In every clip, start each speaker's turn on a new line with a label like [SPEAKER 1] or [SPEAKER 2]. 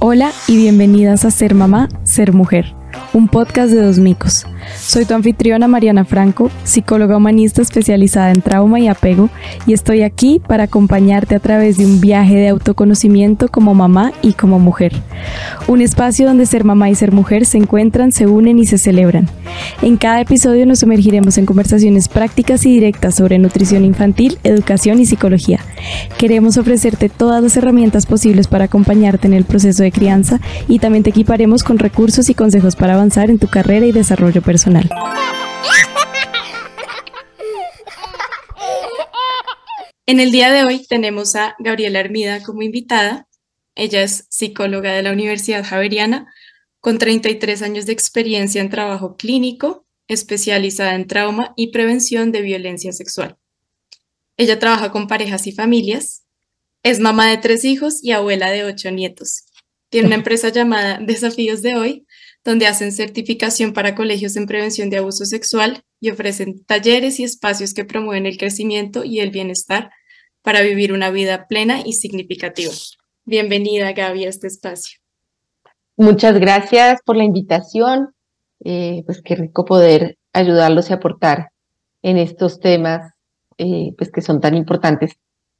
[SPEAKER 1] Hola y bienvenidas a Ser Mamá, Ser Mujer, un podcast de dos micos. Soy tu anfitriona Mariana Franco, psicóloga humanista especializada en trauma y apego, y estoy aquí para acompañarte a través de un viaje de autoconocimiento como mamá y como mujer. Un espacio donde ser mamá y ser mujer se encuentran, se unen y se celebran. En cada episodio nos sumergiremos en conversaciones prácticas y directas sobre nutrición infantil, educación y psicología. Queremos ofrecerte todas las herramientas posibles para acompañarte en el proceso de crianza y también te equiparemos con recursos y consejos para avanzar en tu carrera y desarrollo personal. En el día de hoy tenemos a Gabriela Hermida como invitada. Ella es psicóloga de la Universidad Javeriana con 33 años de experiencia en trabajo clínico, especializada en trauma y prevención de violencia sexual. Ella trabaja con parejas y familias, es mamá de tres hijos y abuela de ocho nietos. Tiene una empresa llamada Desafíos de Hoy, donde hacen certificación para colegios en prevención de abuso sexual y ofrecen talleres y espacios que promueven el crecimiento y el bienestar para vivir una vida plena y significativa. Bienvenida, Gaby, a este espacio.
[SPEAKER 2] Muchas gracias por la invitación. Eh, pues qué rico poder ayudarlos y aportar en estos temas eh, pues que son tan importantes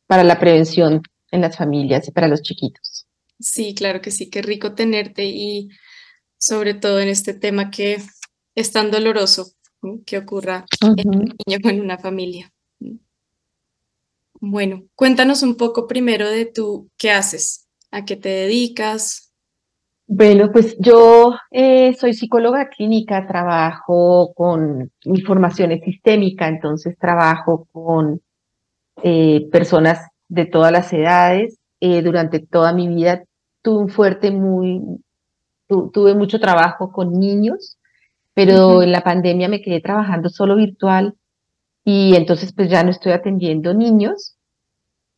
[SPEAKER 2] para la prevención en las familias y para los chiquitos.
[SPEAKER 1] Sí, claro que sí, qué rico tenerte y sobre todo en este tema que es tan doloroso que ocurra en un niño en una familia. Bueno, cuéntanos un poco primero de tú qué haces, a qué te dedicas.
[SPEAKER 2] Bueno, pues yo eh, soy psicóloga clínica, trabajo con mi formación es sistémica, entonces trabajo con eh, personas de todas las edades. Eh, durante toda mi vida tuve un fuerte muy, tuve mucho trabajo con niños, pero en la pandemia me quedé trabajando solo virtual y entonces pues ya no estoy atendiendo niños,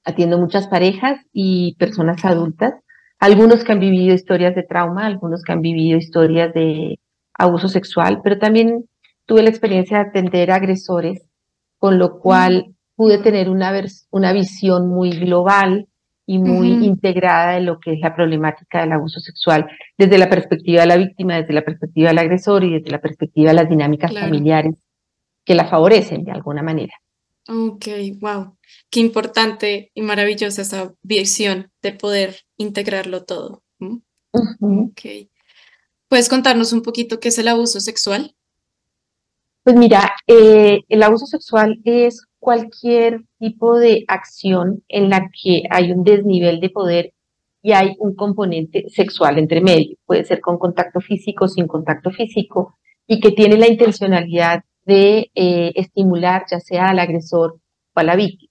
[SPEAKER 2] atiendo muchas parejas y personas adultas, algunos que han vivido historias de trauma, algunos que han vivido historias de abuso sexual, pero también tuve la experiencia de atender agresores, con lo cual pude tener una, una visión muy global y muy integrada de lo que es la problemática del abuso sexual desde la perspectiva de la víctima, desde la perspectiva del agresor y desde la perspectiva de las dinámicas familiares que la favorecen de alguna manera.
[SPEAKER 1] Ok, wow, qué importante y maravillosa esa visión de poder integrarlo todo. Ok. ¿Puedes contarnos un poquito qué es el abuso sexual?
[SPEAKER 2] Pues mira, eh, el abuso sexual es cualquier tipo de acción en la que hay un desnivel de poder y hay un componente sexual entre medio. Puede ser con contacto físico, sin contacto físico, y que tiene la intencionalidad de eh, estimular ya sea al agresor o a la víctima.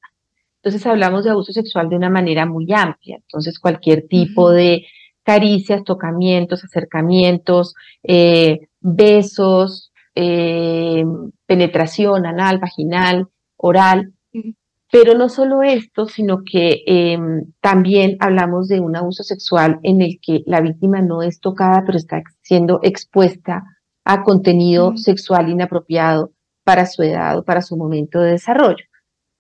[SPEAKER 2] Entonces hablamos de abuso sexual de una manera muy amplia. Entonces cualquier tipo de caricias, tocamientos, acercamientos, eh, besos, eh, penetración anal, vaginal, oral. Pero no solo esto, sino que em, también hablamos de un abuso sexual en el que la víctima no es tocada, pero está siendo expuesta a contenido sexual inapropiado para su edad o para su momento de desarrollo.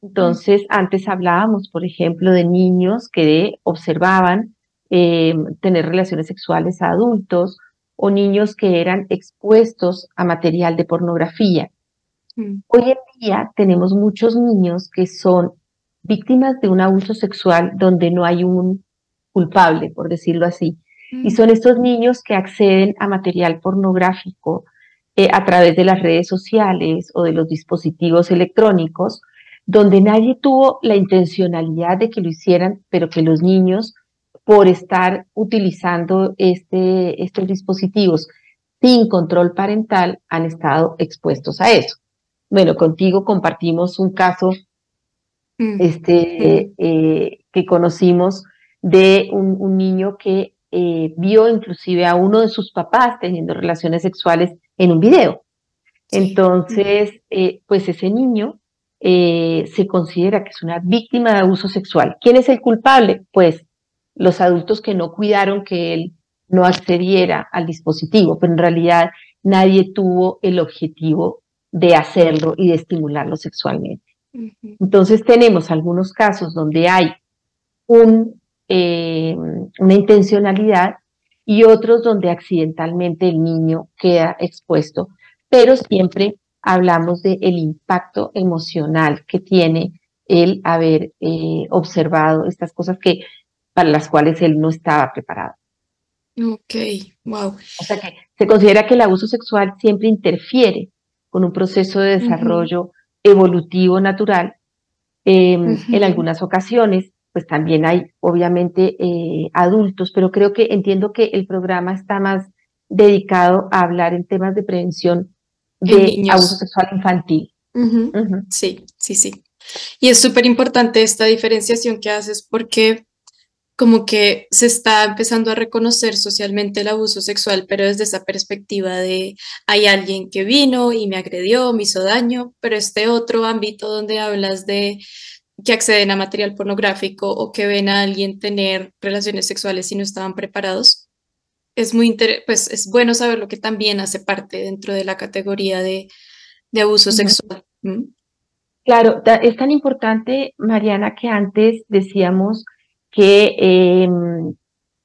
[SPEAKER 2] Entonces, antes hablábamos, por ejemplo, de niños que observaban em, tener relaciones sexuales a adultos o niños que eran expuestos a material de pornografía. Mm. Hoy en día tenemos muchos niños que son víctimas de un abuso sexual donde no hay un culpable, por decirlo así. Y mm. son estos niños que acceden a material pornográfico eh, a través de las redes sociales o de los dispositivos electrónicos, donde nadie tuvo la intencionalidad de que lo hicieran, pero que los niños, por estar utilizando este, estos dispositivos sin control parental, han estado expuestos a eso. Bueno, contigo compartimos un caso mm. este, eh, que conocimos de un, niño que eh, vio inclusive a uno de sus papás teniendo relaciones sexuales en un video. Entonces, eh, pues ese niño se considera que es una víctima de abuso sexual. ¿Quién es el culpable? Pues los adultos que no cuidaron que él no accediera al dispositivo, pero en realidad nadie tuvo el objetivo de hacerlo y de estimularlo sexualmente. Entonces tenemos algunos casos donde hay un, eh, una intencionalidad y otros donde accidentalmente el niño queda expuesto, pero siempre hablamos del el impacto emocional que tiene el haber eh, observado estas cosas que para las cuales él no estaba preparado.
[SPEAKER 1] Ok, wow.
[SPEAKER 2] O sea que se considera que el abuso sexual siempre interfiere con un proceso de desarrollo evolutivo natural. Em, en algunas ocasiones, pues también hay obviamente eh, adultos, pero creo que entiendo que el programa está más dedicado a hablar en temas de prevención de abuso sexual infantil.
[SPEAKER 1] Sí, sí, sí. Y es súper importante esta diferenciación que haces porque como que se está empezando a reconocer socialmente el abuso sexual, pero desde esa perspectiva de hay alguien que vino y me agredió, me hizo daño, pero este otro ámbito donde hablas de que acceden a material pornográfico o que ven a alguien tener relaciones sexuales y no estaban preparados, es muy pues es bueno saber lo que también hace parte dentro de la categoría de, abuso sexual.
[SPEAKER 2] Claro, es tan importante, Mariana, que antes decíamos que em,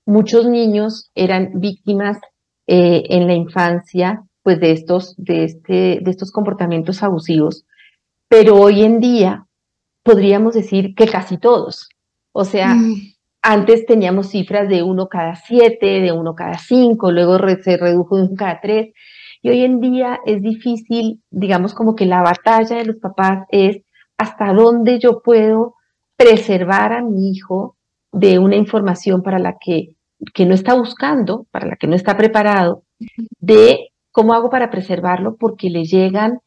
[SPEAKER 2] muchos niños eran víctimas eh, en la infancia pues de estos, de, este, de estos comportamientos abusivos, pero hoy en día podríamos decir que casi todos. O sea, mm. antes teníamos cifras de uno cada siete, de uno cada cinco, luego se redujo de uno cada tres, y hoy en día es difícil, digamos como que la batalla de los papás es hasta dónde yo puedo preservar a mi hijo de una información para la que, que no está buscando, para la que no está preparado, de cómo hago para preservarlo porque le llegan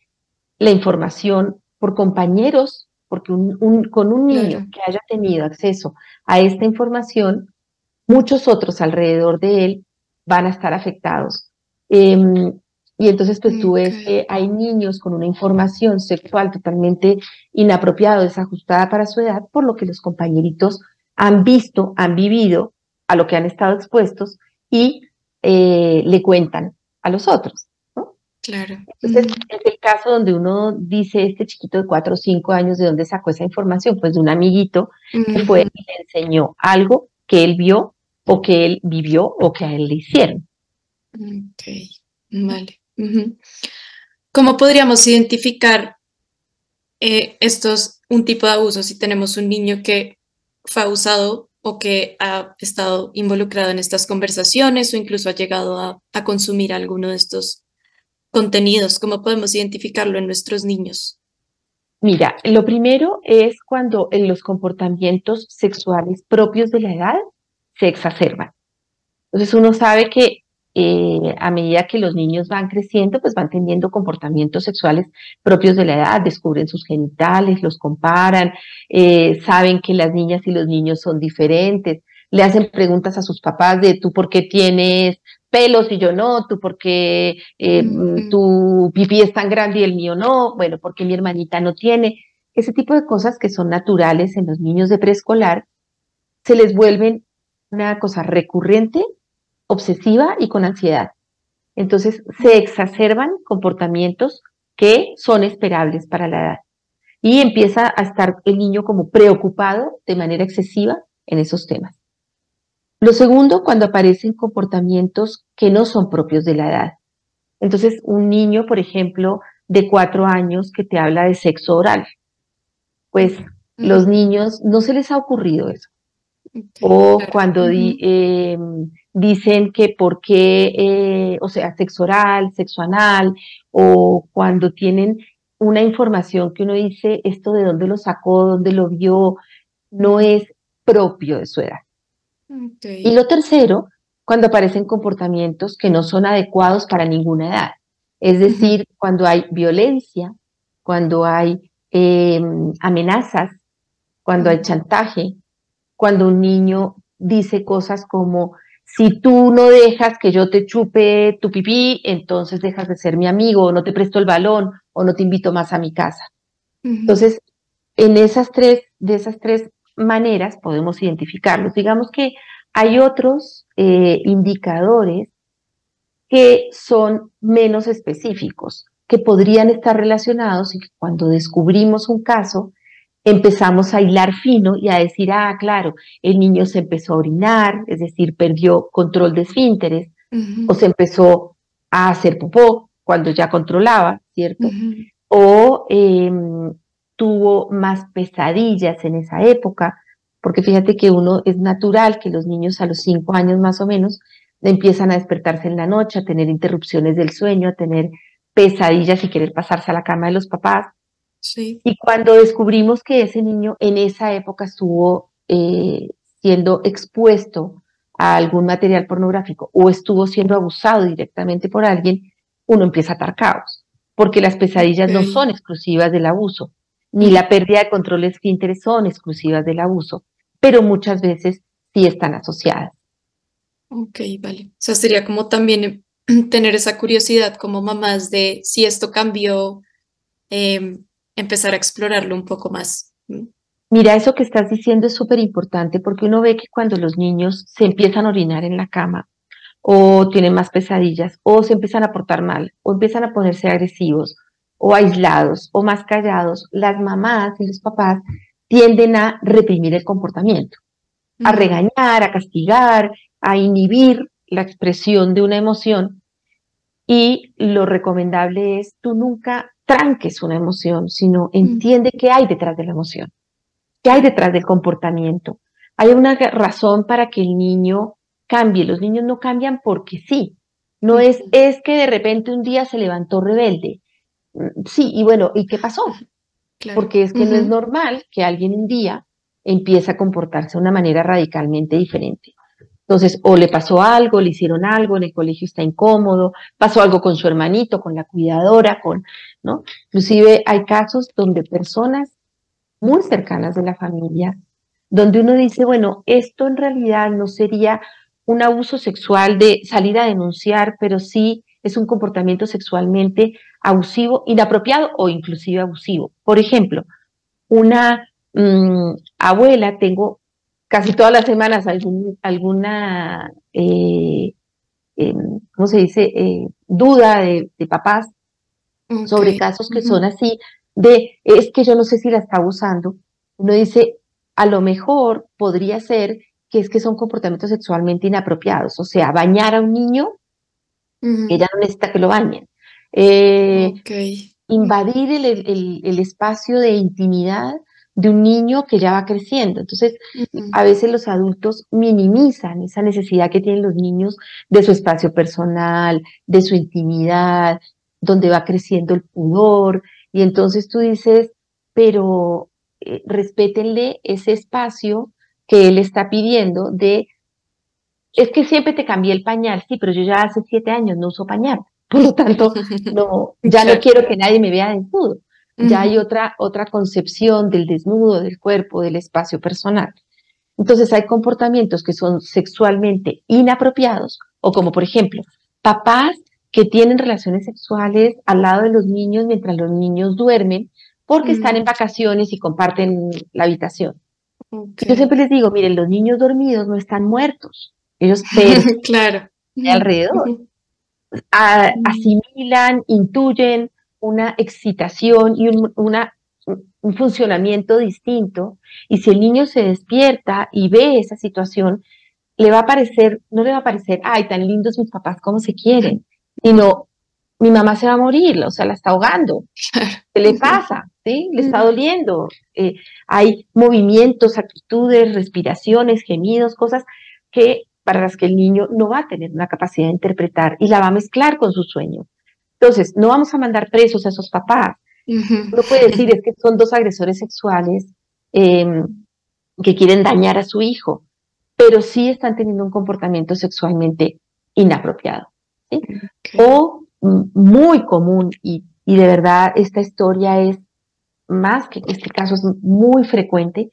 [SPEAKER 2] la información por compañeros, porque un, con un niño que haya tenido acceso a esta información, muchos otros alrededor de él van a estar afectados. Em, y entonces, pues tú ves que hay niños con una información sexual totalmente inapropiada, desajustada para su edad, por lo que los compañeritos han visto, han vivido a lo que han estado expuestos y eh, le cuentan a los otros. ¿no?
[SPEAKER 1] Claro.
[SPEAKER 2] Entonces, es el caso donde uno dice, este chiquito de cuatro o cinco años, ¿de dónde sacó esa información? Pues de un amiguito que fue y le enseñó algo que él vio o que él vivió o que a él le hicieron.
[SPEAKER 1] Ok, vale. ¿Cómo podríamos identificar eh, estos, un tipo de abuso si tenemos un niño que fue abusado o que ha estado involucrado en estas conversaciones o incluso ha llegado a, consumir alguno de estos contenidos? ¿Cómo podemos identificarlo en nuestros niños?
[SPEAKER 2] Mira, lo primero es cuando en los comportamientos sexuales propios de la edad se exacerban. Entonces uno sabe que eh, a medida que los niños van creciendo, pues van teniendo comportamientos sexuales propios de la edad, descubren sus genitales, los comparan, eh, saben que las niñas y los niños son diferentes, le hacen preguntas a sus papás de tú por qué tienes pelos y yo no, tú por qué eh, tu pipí es tan grande y el mío no, bueno, porque mi hermanita no tiene. Ese tipo de cosas que son naturales en los niños de preescolar se les vuelven una cosa recurrente obsesiva y con ansiedad. Entonces se exacerban comportamientos que son esperables para la edad. Y empieza a estar el niño como preocupado de manera excesiva en esos temas. Lo segundo, cuando aparecen comportamientos que no son propios de la edad. Entonces, un niño, por ejemplo, de cuatro años que te habla de sexo oral, pues los niños no se les ha ocurrido eso. O cuando dicen que por qué, eh, o sea, sexo oral, sexo anal, o cuando tienen una información que uno dice, esto de dónde lo sacó, dónde lo vio, no es propio de su edad. Y lo tercero, cuando aparecen comportamientos que no son adecuados para ninguna edad. Es decir, cuando hay violencia, cuando hay em, amenazas, cuando hay chantaje, cuando un niño dice cosas como, si tú no dejas que yo te chupe tu pipí, entonces dejas de ser mi amigo, o no te presto el balón, o no te invito más a mi casa. Entonces, en esas tres, de esas tres maneras podemos identificarlos. Digamos que hay otros eh, indicadores que son menos específicos, que podrían estar relacionados y que cuando descubrimos un caso, empezamos a hilar fino y a decir, ah, claro, el niño se empezó a orinar, es decir, perdió control de esfínteres, o se empezó a hacer popó cuando ya controlaba, ¿cierto? O em, tuvo más pesadillas en esa época, porque fíjate que uno es natural que los niños a los cinco años más o menos empiezan a despertarse en la noche, a tener interrupciones del sueño, a tener pesadillas y querer pasarse a la cama de los papás. Sí. Y cuando descubrimos que ese niño en esa época estuvo eh, siendo expuesto a algún material pornográfico o estuvo siendo abusado directamente por alguien, uno empieza a atar caos, porque las pesadillas no son exclusivas del abuso, ni la pérdida de control de esfínteres son exclusivas del abuso, pero muchas veces sí están asociadas.
[SPEAKER 1] Ok, vale. O sea, sería como también tener esa curiosidad como mamás de si esto cambió, em, empezar a explorarlo un poco más.
[SPEAKER 2] Mira, eso que estás diciendo es súper importante porque uno ve que cuando los niños se empiezan a orinar en la cama o tienen más pesadillas o se empiezan a portar mal o empiezan a ponerse agresivos o aislados o más callados, las mamás y los papás tienden a reprimir el comportamiento, a regañar, a castigar, a inhibir la expresión de una emoción y lo recomendable es tú nunca tranques una emoción, sino entiende qué hay detrás de la emoción, qué hay detrás del comportamiento. Hay una razón para que el niño cambie. Los niños no cambian porque sí. No es, es que de repente un día se levantó rebelde. Mm, sí, y bueno, ¿y qué pasó? Porque es que no es normal que alguien un día empiece a comportarse de una manera radicalmente diferente. Entonces, o le pasó algo, le hicieron algo, en el colegio está incómodo, pasó algo con su hermanito, con la cuidadora, con, ¿no? Inclusive hay casos donde personas muy cercanas de la familia, donde uno dice, bueno, esto en realidad no sería un abuso sexual de salir a denunciar, pero sí es un comportamiento sexualmente abusivo, inapropiado o inclusive abusivo. Por ejemplo, una mm, abuela, tengo casi todas las semanas alguna, eh, em, ¿cómo se dice?, eh, duda de, papás sobre casos que son así, de, es que yo no sé si la está abusando. Uno dice, a lo mejor podría ser que es que son comportamientos sexualmente inapropiados, o sea, bañar a un niño, que ya no necesita que lo bañen. Eh, invadir el, espacio de intimidad de un niño que ya va creciendo. Entonces, a veces los adultos minimizan esa necesidad que tienen los niños de su espacio personal, de su intimidad, donde va creciendo el pudor. Y entonces tú dices, pero eh, respétenle ese espacio que él está pidiendo de, es que siempre te cambié el pañal, sí, pero yo ya hace siete años no uso pañal. Por lo tanto, no, ya no quiero que nadie me vea desnudo. Ya hay otra, otra concepción del desnudo, del cuerpo, del espacio personal. Entonces hay comportamientos que son sexualmente inapropiados, o como por ejemplo, papás que tienen relaciones sexuales al lado de los niños mientras los niños duermen porque están en vacaciones y comparten la habitación. Yo siempre les digo, miren, los niños dormidos no están muertos, ellos claro. alrededor. asimilan, intuyen, una excitación y un, una, un funcionamiento distinto. Y si el niño se despierta y ve esa situación, le va a parecer, no le va a parecer, ay, tan lindos mis papás como se quieren, sino mi mamá se va a morir, o sea, la está ahogando. ¿Qué le pasa? ¿Sí? Le está doliendo. Eh, hay movimientos, actitudes, respiraciones, gemidos, cosas que para las que el niño no va a tener una capacidad de interpretar y la va a mezclar con su sueño. Entonces, no vamos a mandar presos a esos papás. Uno puede decir es que son dos agresores sexuales em, que quieren dañar a su hijo, pero sí están teniendo un comportamiento sexualmente inapropiado. O mm, muy común, y, de verdad esta historia es más que este caso es muy frecuente,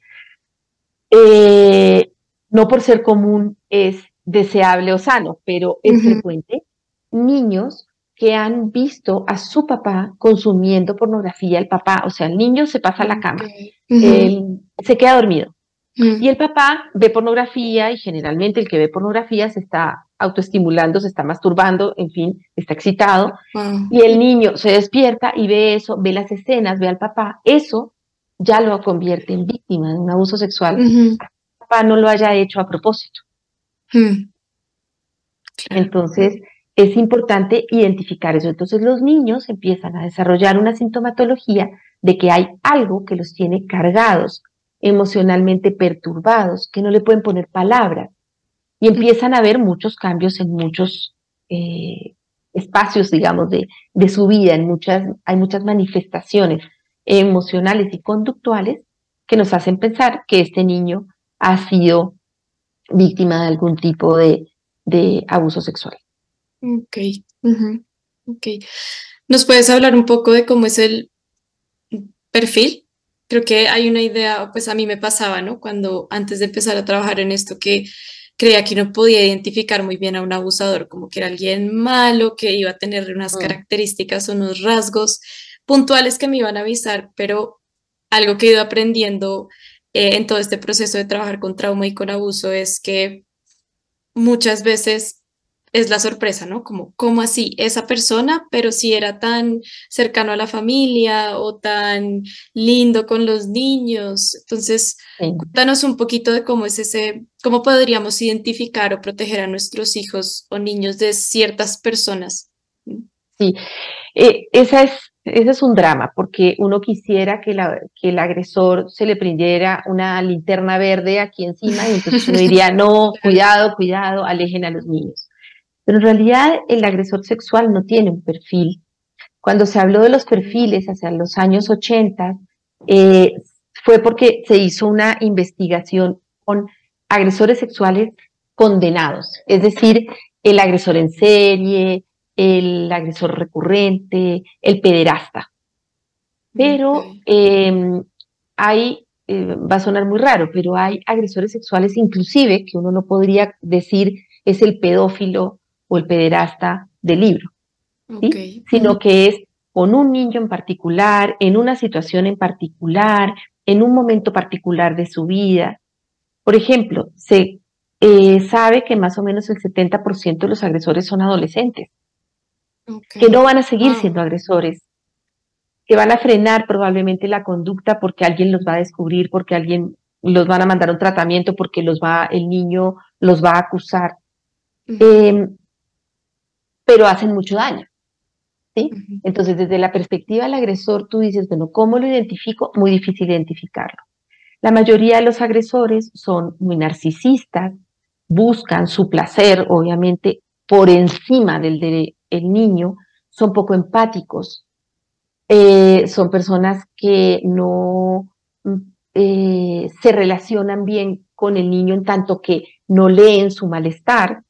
[SPEAKER 2] eh, no por ser común es deseable o sano, pero es frecuente, niños que han visto a su papá consumiendo pornografía, el papá, o sea, el niño se pasa a la cama, se queda dormido. Y el papá ve pornografía y generalmente el que ve pornografía se está autoestimulando, se está masturbando, en fin, está excitado. Y el niño se despierta y ve eso, ve las escenas, ve al papá. Eso ya lo convierte en víctima de un abuso sexual, papá no lo haya hecho a propósito. Hmm. Entonces, es importante identificar eso. Entonces, los niños empiezan a desarrollar una sintomatología de que hay algo que los tiene cargados, emocionalmente perturbados, que no le pueden poner palabras. Y empiezan a ver muchos cambios en muchos eh, espacios, digamos, de, de su vida. En muchas, hay muchas manifestaciones emocionales y conductuales que nos hacen pensar que este niño ha sido víctima de algún tipo de, de abuso sexual.
[SPEAKER 1] Ok, ok. ¿Nos puedes hablar un poco de cómo es el perfil? Creo que hay una idea, pues a mí me pasaba, ¿no? Cuando antes de empezar a trabajar en esto, que creía que no podía identificar muy bien a un abusador, como que era alguien malo, que iba a tener unas mm. características, unos rasgos puntuales que me iban a avisar, pero algo que he ido aprendiendo eh, en todo este proceso de trabajar con trauma y con abuso es que muchas veces es la sorpresa, ¿no? Como, ¿cómo así? Esa persona, pero si era tan cercano a la familia o tan lindo con los niños. Entonces, cuéntanos un poquito de cómo es ese, cómo podríamos identificar o proteger a nuestros hijos o niños de ciertas personas.
[SPEAKER 2] Sí, eh, esa es ese es un drama, porque uno quisiera que, la, que el agresor se le prendiera una linterna verde aquí encima y entonces uno diría, no, cuidado, cuidado, alejen a los niños. Pero en realidad el agresor sexual no tiene un perfil. Cuando se habló de los perfiles hacia los años 80, eh, fue porque se hizo una investigación con agresores sexuales condenados, es decir, el agresor en serie, el agresor recurrente, el pederasta. Pero em, hay, eh, va a sonar muy raro, pero hay agresores sexuales inclusive que uno no podría decir es el pedófilo o el pederasta del libro, sino que es con un niño en particular, en una situación en particular, en un momento particular de su vida. Por ejemplo, se eh, sabe que más o menos el 70% de los agresores son adolescentes que no van a seguir ah. siendo agresores, que van a frenar probablemente la conducta porque alguien los va a descubrir, porque alguien los van a mandar a un tratamiento, porque los va, el niño los va a acusar. Pero hacen mucho daño. ¿sí? Entonces, desde la perspectiva del agresor, tú dices, bueno, ¿cómo lo identifico? Muy difícil identificarlo. La mayoría de los agresores son muy narcisistas, buscan su placer, obviamente, por encima del, de, el niño son poco empáticos, eh, son personas que no mm, eh, se relacionan bien con el niño en tanto que no leen su malestar,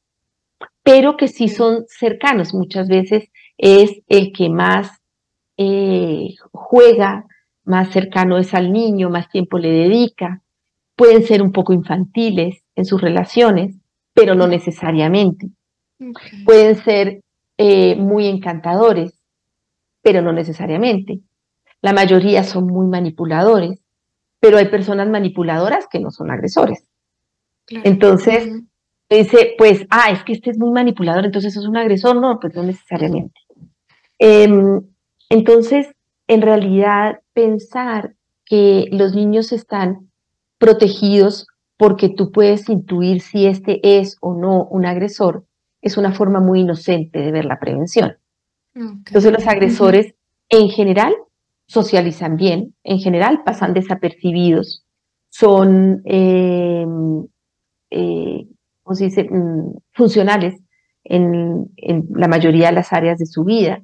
[SPEAKER 2] pero que sí son cercanos. Muchas veces es el que más eh, juega, más cercano es al niño, más tiempo le dedica. Pueden ser un poco infantiles en sus relaciones, pero no necesariamente. Pueden ser eh, muy encantadores, pero no necesariamente. La mayoría son muy manipuladores, pero hay personas manipuladoras que no son agresores. Entonces, dice, pues, ah, es que este es muy manipulador, entonces es un agresor. No, pues no necesariamente. Em, entonces, en realidad, pensar que los niños están protegidos porque tú puedes intuir si este es o no un agresor, es una forma muy inocente de ver la prevención. Entonces los agresores en general socializan bien, en general pasan desapercibidos, son, em, eh, se dice? Mm, funcionales en, la mayoría de las áreas de su vida.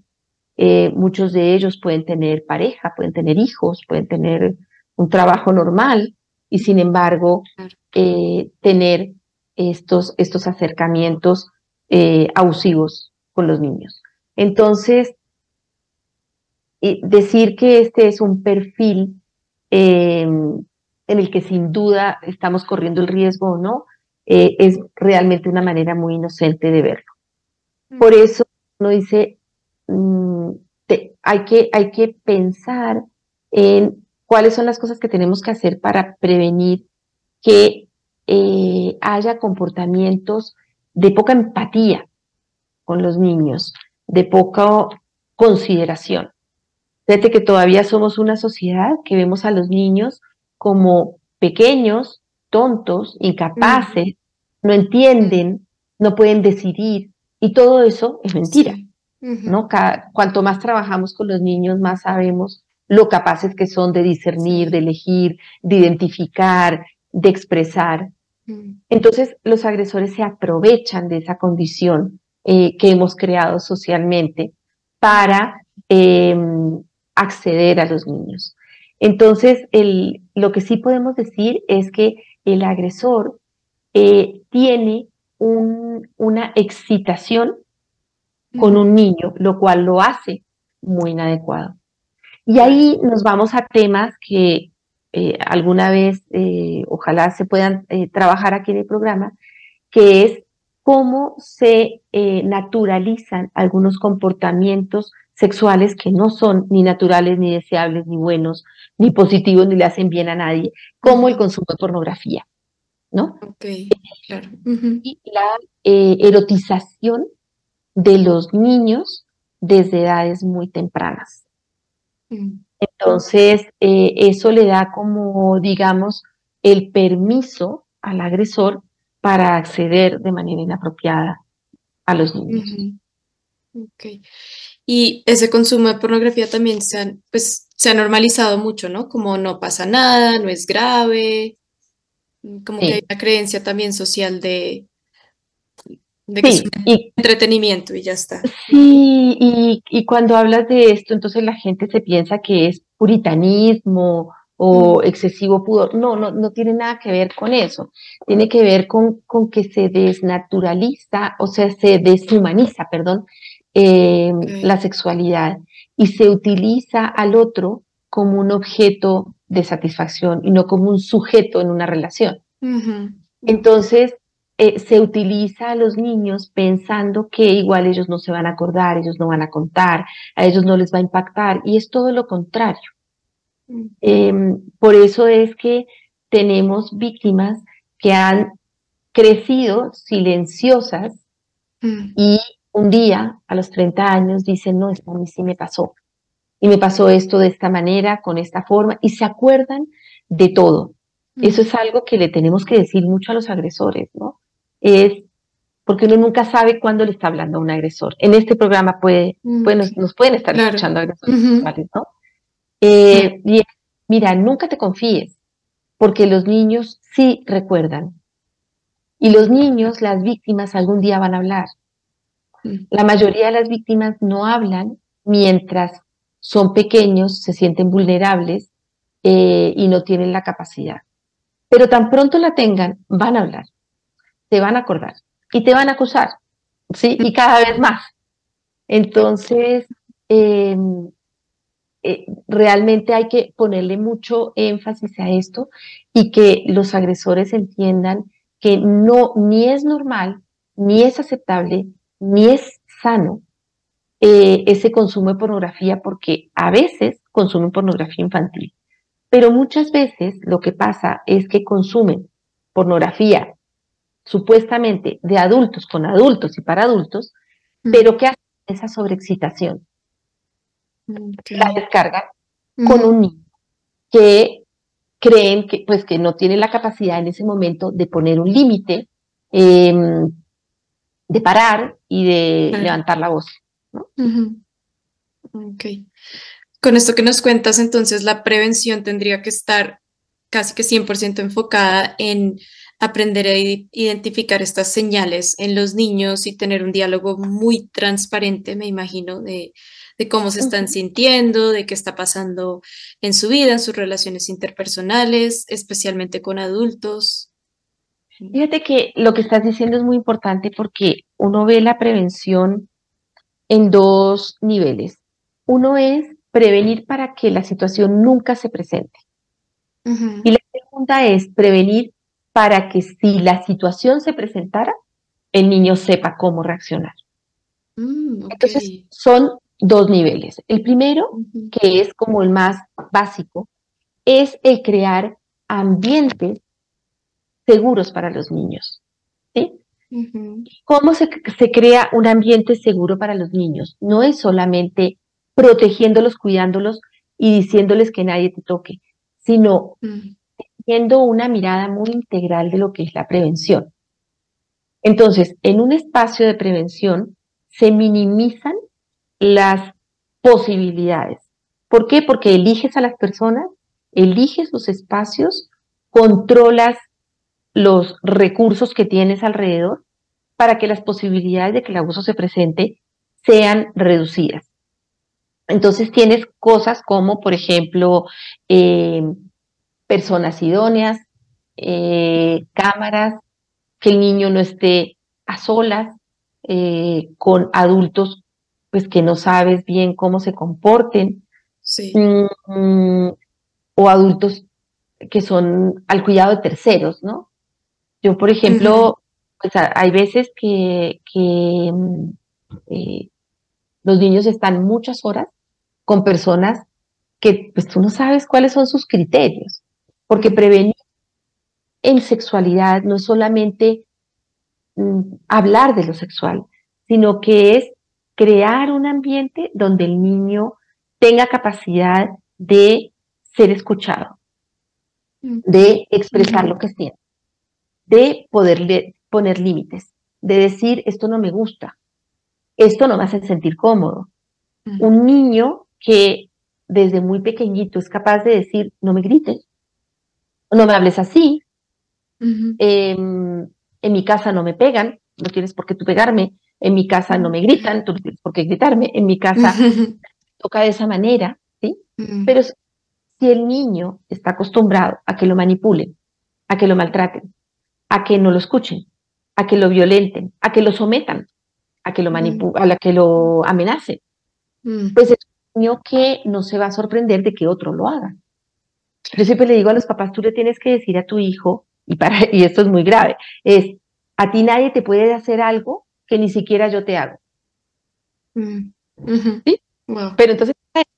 [SPEAKER 2] Eh, muchos de ellos pueden tener pareja, pueden tener hijos, pueden tener un trabajo normal y sin embargo eh, tener estos, estos acercamientos eh, abusivos con los niños. Entonces, decir que este es un perfil en el que sin duda estamos corriendo el riesgo o no, eh, es realmente una manera muy inocente de verlo. Por eso uno dice, mm, hay, que, hay que pensar en cuáles son las cosas que tenemos que hacer para prevenir que haya comportamientos de poca empatía con los niños, de poca consideración. Fíjate que todavía somos una sociedad que vemos a los niños como pequeños, tontos, incapaces, no entienden, no pueden decidir, y todo eso es mentira. ¿no? cuanto más trabajamos con los niños, más sabemos lo capaces que son de discernir, de elegir, de identificar, de expresar. Mm. Entonces, los agresores se aprovechan de esa condición eh, que hemos creado socialmente para em, acceder a los niños. Entonces, el, lo que sí podemos decir es que el agresor eh, tiene una excitación con un niño, lo cual lo hace muy inadecuado. Y ahí nos vamos a temas que eh, alguna vez eh, ojalá se puedan trabajar aquí en el programa, que es cómo se naturalizan algunos comportamientos sexuales que no son ni naturales, ni deseables, ni buenos, ni positivos, ni le hacen bien a nadie, como el consumo de pornografía, ¿no?
[SPEAKER 1] Ok, claro.
[SPEAKER 2] Y la erotización de los niños desde edades muy tempranas. Mm. Entonces, eh, eso le da como, digamos, el permiso al agresor para acceder de manera inapropiada a los niños.
[SPEAKER 1] Y ese consumo de pornografía también se ha, pues, se ha normalizado mucho, ¿no? Como no pasa nada, no es grave, como que hay una creencia también social de, sí, y, entretenimiento y ya está.
[SPEAKER 2] Sí, y, y, cuando hablas de esto, entonces la gente se piensa que es puritanismo o mm. excesivo pudor. No, no, no tiene nada que ver con eso. Tiene que ver con, con que se desnaturaliza, o sea, se deshumaniza, perdón, em, la sexualidad y se utiliza al otro como un objeto de satisfacción y no como un sujeto en una relación. Entonces, eh, se utiliza a los niños pensando que igual ellos no se van a acordar, ellos no van a contar, a ellos no les va a impactar, y es todo lo contrario. Mm. Em, por eso es que tenemos víctimas que han crecido silenciosas mm. y un día, a los 30 años, dicen, no, esto a mí sí me pasó. Y me pasó esto de esta manera, con esta forma, y se acuerdan de todo. Mm. Eso es algo que le tenemos que decir mucho a los agresores, ¿no? es porque uno nunca sabe cuándo le está hablando a un agresor. En este programa puede, mm, nos, pueden estar escuchando agresores sexuales, ¿no? Eh, y mira, nunca te confíes, porque los niños sí recuerdan. Y los niños, las víctimas, algún día van a hablar. La mayoría de las víctimas no hablan mientras son pequeños, se sienten vulnerables eh, y no tienen la capacidad. Pero tan pronto la tengan, van a hablar te van a acordar y te van a acusar, ¿sí? Y cada vez más. Entonces, em, eh, realmente hay que ponerle mucho énfasis a esto y que los agresores entiendan que no, ni es normal, ni es aceptable, ni es sano eh, ese consumo de pornografía, porque a veces consumen pornografía infantil, pero muchas veces lo que pasa es que consumen pornografía supuestamente de adultos con adultos y para adultos, pero que hacen esa sobreexcitación. La descargan con un niño que creen que, pues, que no tiene la capacidad en ese momento de poner un límite, em, de parar y de levantar la voz.
[SPEAKER 1] Con esto que nos cuentas, entonces la prevención tendría que estar casi que 100% enfocada en aprender a identificar estas señales en los niños y tener un diálogo muy transparente, me imagino, de, cómo se están sintiendo, de qué está pasando en su vida, en sus relaciones interpersonales, especialmente con adultos.
[SPEAKER 2] Fíjate que lo que estás diciendo es muy importante porque uno ve la prevención en dos niveles. Uno es prevenir para que la situación nunca se presente. Y la segunda es prevenir para que si la situación se presentara, el niño sepa cómo reaccionar. Mm, Entonces, son dos niveles. El primero, que es como el más básico, es el crear ambientes seguros para los niños. ¿sí? ¿Cómo se, se, crea un ambiente seguro para los niños? No es solamente protegiéndolos, cuidándolos y diciéndoles que nadie te toque, sino teniendo una mirada muy integral de lo que es la prevención. Entonces, en un espacio de prevención se minimizan las posibilidades. ¿Por qué? Porque eliges a las personas, eliges los espacios, controlas los recursos que tienes alrededor para que las posibilidades de que el abuso se presente sean reducidas. Entonces tienes cosas como, por ejemplo, eh, personas idóneas, eh, cámaras, que el niño no esté a solas eh, con adultos pues que no sabes bien cómo se comporten, mm, o adultos que son al cuidado de terceros, ¿no? Yo, por ejemplo, pues hay veces que, mm, eh, los niños están muchas horas con personas que pues tú no sabes cuáles son sus criterios, porque prevenir en sexualidad no es solamente mm, hablar de lo sexual, sino que es crear un ambiente donde el niño tenga capacidad de ser escuchado, de expresar lo que siente, de poderle poner límites, de decir, esto no me gusta, esto no me hace sentir cómodo. Un niño que desde muy pequeñito es capaz de decir, no me grites, no me hables así, em, en mi casa no me pegan, no tienes por qué tú pegarme, en mi casa no me gritan, tú no tienes por qué gritarme, en mi casa toca de esa manera, ¿sí? Pero si el niño está acostumbrado a que lo manipulen, a que lo maltraten, a que no lo escuchen, a que lo violenten, a que lo sometan, a que lo manipulen, a que lo amenacen, pues es un niño que no se va a sorprender de que otro lo haga. Yo siempre le digo a los papás, tú le tienes que decir a tu hijo, y, para, y esto es muy grave, es, a ti nadie te puede hacer algo que ni siquiera yo te hago. Mm, ¿Sí? Pero entonces,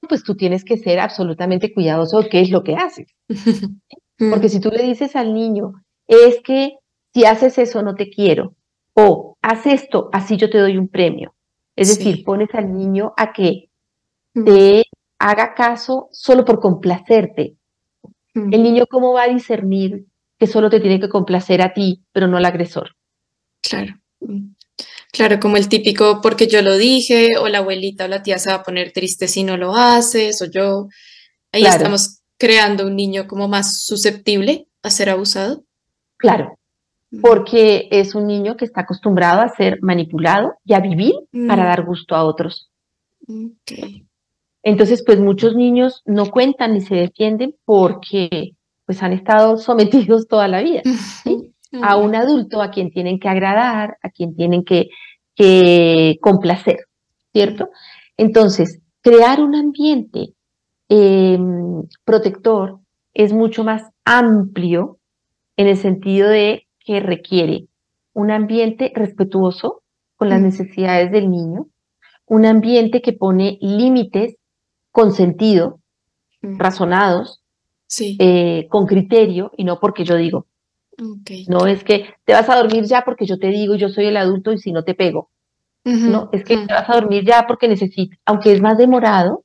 [SPEAKER 2] pues tú tienes que ser absolutamente cuidadoso de qué es lo que haces. Porque si tú le dices al niño, es que si haces eso no te quiero, o haz esto, así yo te doy un premio. Es decir, pones al niño a que mm. te haga caso solo por complacerte. Mm. El niño cómo va a discernir que solo te tiene que complacer a ti, pero no al agresor.
[SPEAKER 1] Claro. Claro, como el típico porque yo lo dije, o la abuelita o la tía se va a poner triste si no lo haces, o yo. Ahí estamos creando un niño como más susceptible a ser abusado.
[SPEAKER 2] Claro, mm. Porque es un niño que está acostumbrado a ser manipulado y a vivir para dar gusto a otros. Entonces, pues muchos niños no cuentan ni se defienden porque pues han estado sometidos toda la vida. ¿sí? a un adulto a quien tienen que agradar, a quien tienen que, complacer, ¿cierto? Entonces, crear un ambiente em, protector es mucho más amplio en el sentido de que requiere un ambiente respetuoso con las necesidades del niño, un ambiente que pone límites con sentido, razonados, eh, con criterio, y no porque yo digo, no es que te vas a dormir ya porque yo te digo, yo soy el adulto y si no te pego. No, es que te vas a dormir ya porque necesitas, aunque es más demorado,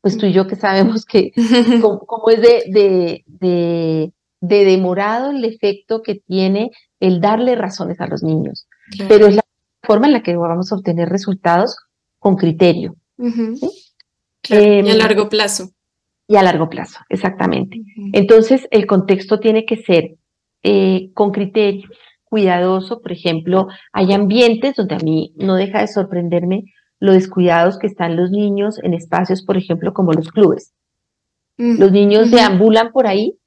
[SPEAKER 2] pues tú y yo que sabemos que como, es de, de, de, demorado el efecto que tiene el darle razones a los niños. Pero es la forma en la que vamos a obtener resultados con criterio.
[SPEAKER 1] y a em, largo plazo.
[SPEAKER 2] Y a largo plazo, exactamente. Entonces, el contexto tiene que ser eh, con criterio, cuidadoso. Por ejemplo, hay ambientes donde a mí no deja de sorprenderme lo descuidados que están los niños en espacios, por ejemplo, como los clubes. Los niños deambulan por ahí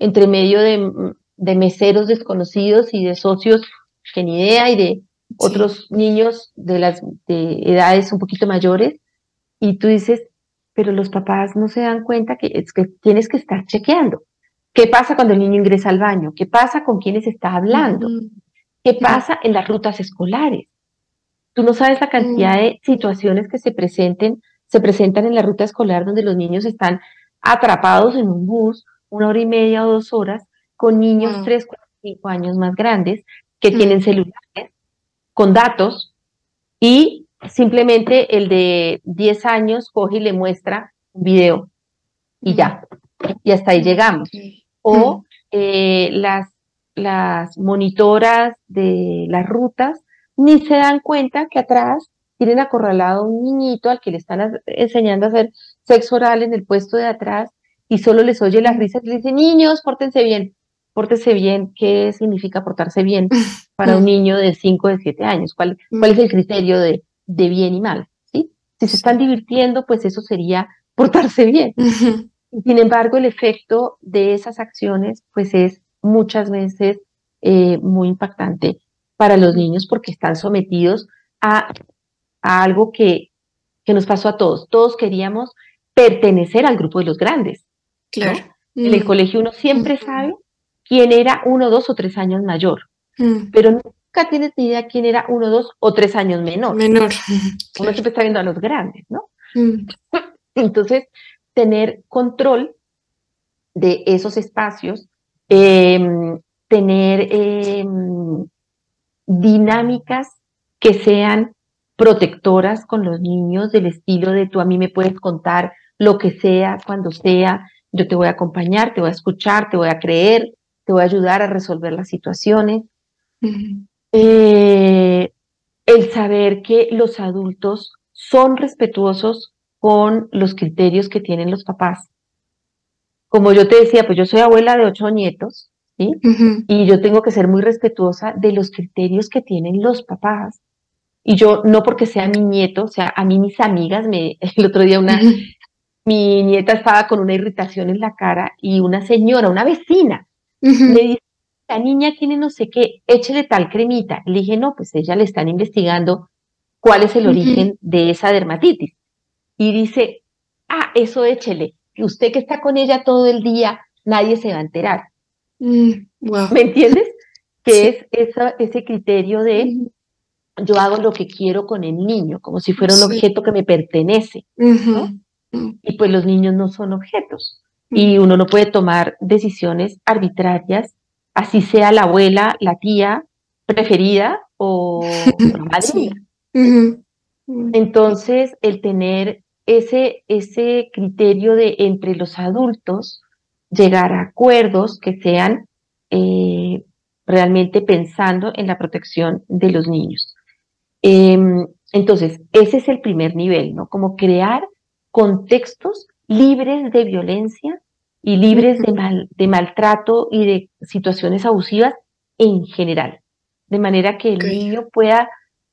[SPEAKER 2] entre medio de, meseros desconocidos y de socios que ni idea y de otros niños de las de edades un poquito mayores y tú dices, pero los papás no se dan cuenta que es que tienes que estar chequeando. ¿Qué pasa cuando el niño ingresa al baño? ¿Qué pasa con quienes está hablando? ¿Qué pasa en las rutas escolares? Tú no sabes la cantidad de situaciones que se presenten, se presentan en la ruta escolar donde los niños están atrapados en un bus una hora y media o dos horas con niños tres, cuatro, cinco años más grandes que tienen celulares con datos y simplemente el de 10 años coge y le muestra un video y ya, y hasta ahí llegamos. O eh, las, las monitoras de las rutas ni se dan cuenta que atrás tienen acorralado a un niñito al que le están enseñando a hacer sexo oral en el puesto de atrás y solo les oye las risas y le dice, niños, pórtense bien. Pórtense bien, ¿qué significa portarse bien para un niño de 5 o de 7 años? ¿Cuál, ¿Cuál es el criterio de, de bien y mal? ¿sí? Si se están divirtiendo, pues eso sería portarse bien. Sin embargo, el efecto de esas acciones, pues es muchas veces eh, muy impactante para los niños porque están sometidos a, algo que, que, nos pasó a todos. Todos queríamos pertenecer al grupo de los grandes. Claro. En el mm. colegio uno siempre sabe quién era uno, dos o tres años mayor, mm. pero nunca tienes ni idea quién era uno, dos o tres años menor.
[SPEAKER 1] Menor.
[SPEAKER 2] Uno siempre está viendo a los grandes, ¿no? Mm. Entonces, tener control de esos espacios, em, tener em, dinámicas que sean protectoras con los niños del estilo de tú a mí me puedes contar lo que sea, cuando sea, yo te voy a acompañar, te voy a escuchar, te voy a creer, te voy a ayudar a resolver las situaciones. Eh, el saber que los adultos son respetuosos con los criterios que tienen los papás. Como yo te decía, pues yo soy abuela de ocho nietos, ¿sí? Y yo tengo que ser muy respetuosa de los criterios que tienen los papás. Y yo, no porque sea mi nieto, o sea, a mí mis amigas, me, el otro día una, mi nieta estaba con una irritación en la cara y una señora, una vecina, me dice, la niña tiene no sé qué, échele tal cremita. Le dije, no, pues ella le están investigando cuál es el origen de esa dermatitis y dice, ah, eso échele, usted que está con ella todo el día, nadie se va a enterar. Mm, ¿Me entiendes? Que es ese criterio de yo hago lo que quiero con el niño, como si fuera un objeto que me pertenece. Mm. Y pues los niños no son objetos. Y uno no puede tomar decisiones arbitrarias, así sea la abuela, la tía preferida o la madre. Entonces, el tener ese, ese criterio de entre los adultos llegar a acuerdos que sean eh, realmente pensando en la protección de los niños. Em, entonces, ese es el primer nivel, ¿no? Como crear contextos libres de violencia y libres de, mal, de maltrato y de situaciones abusivas en general, de manera que el niño pueda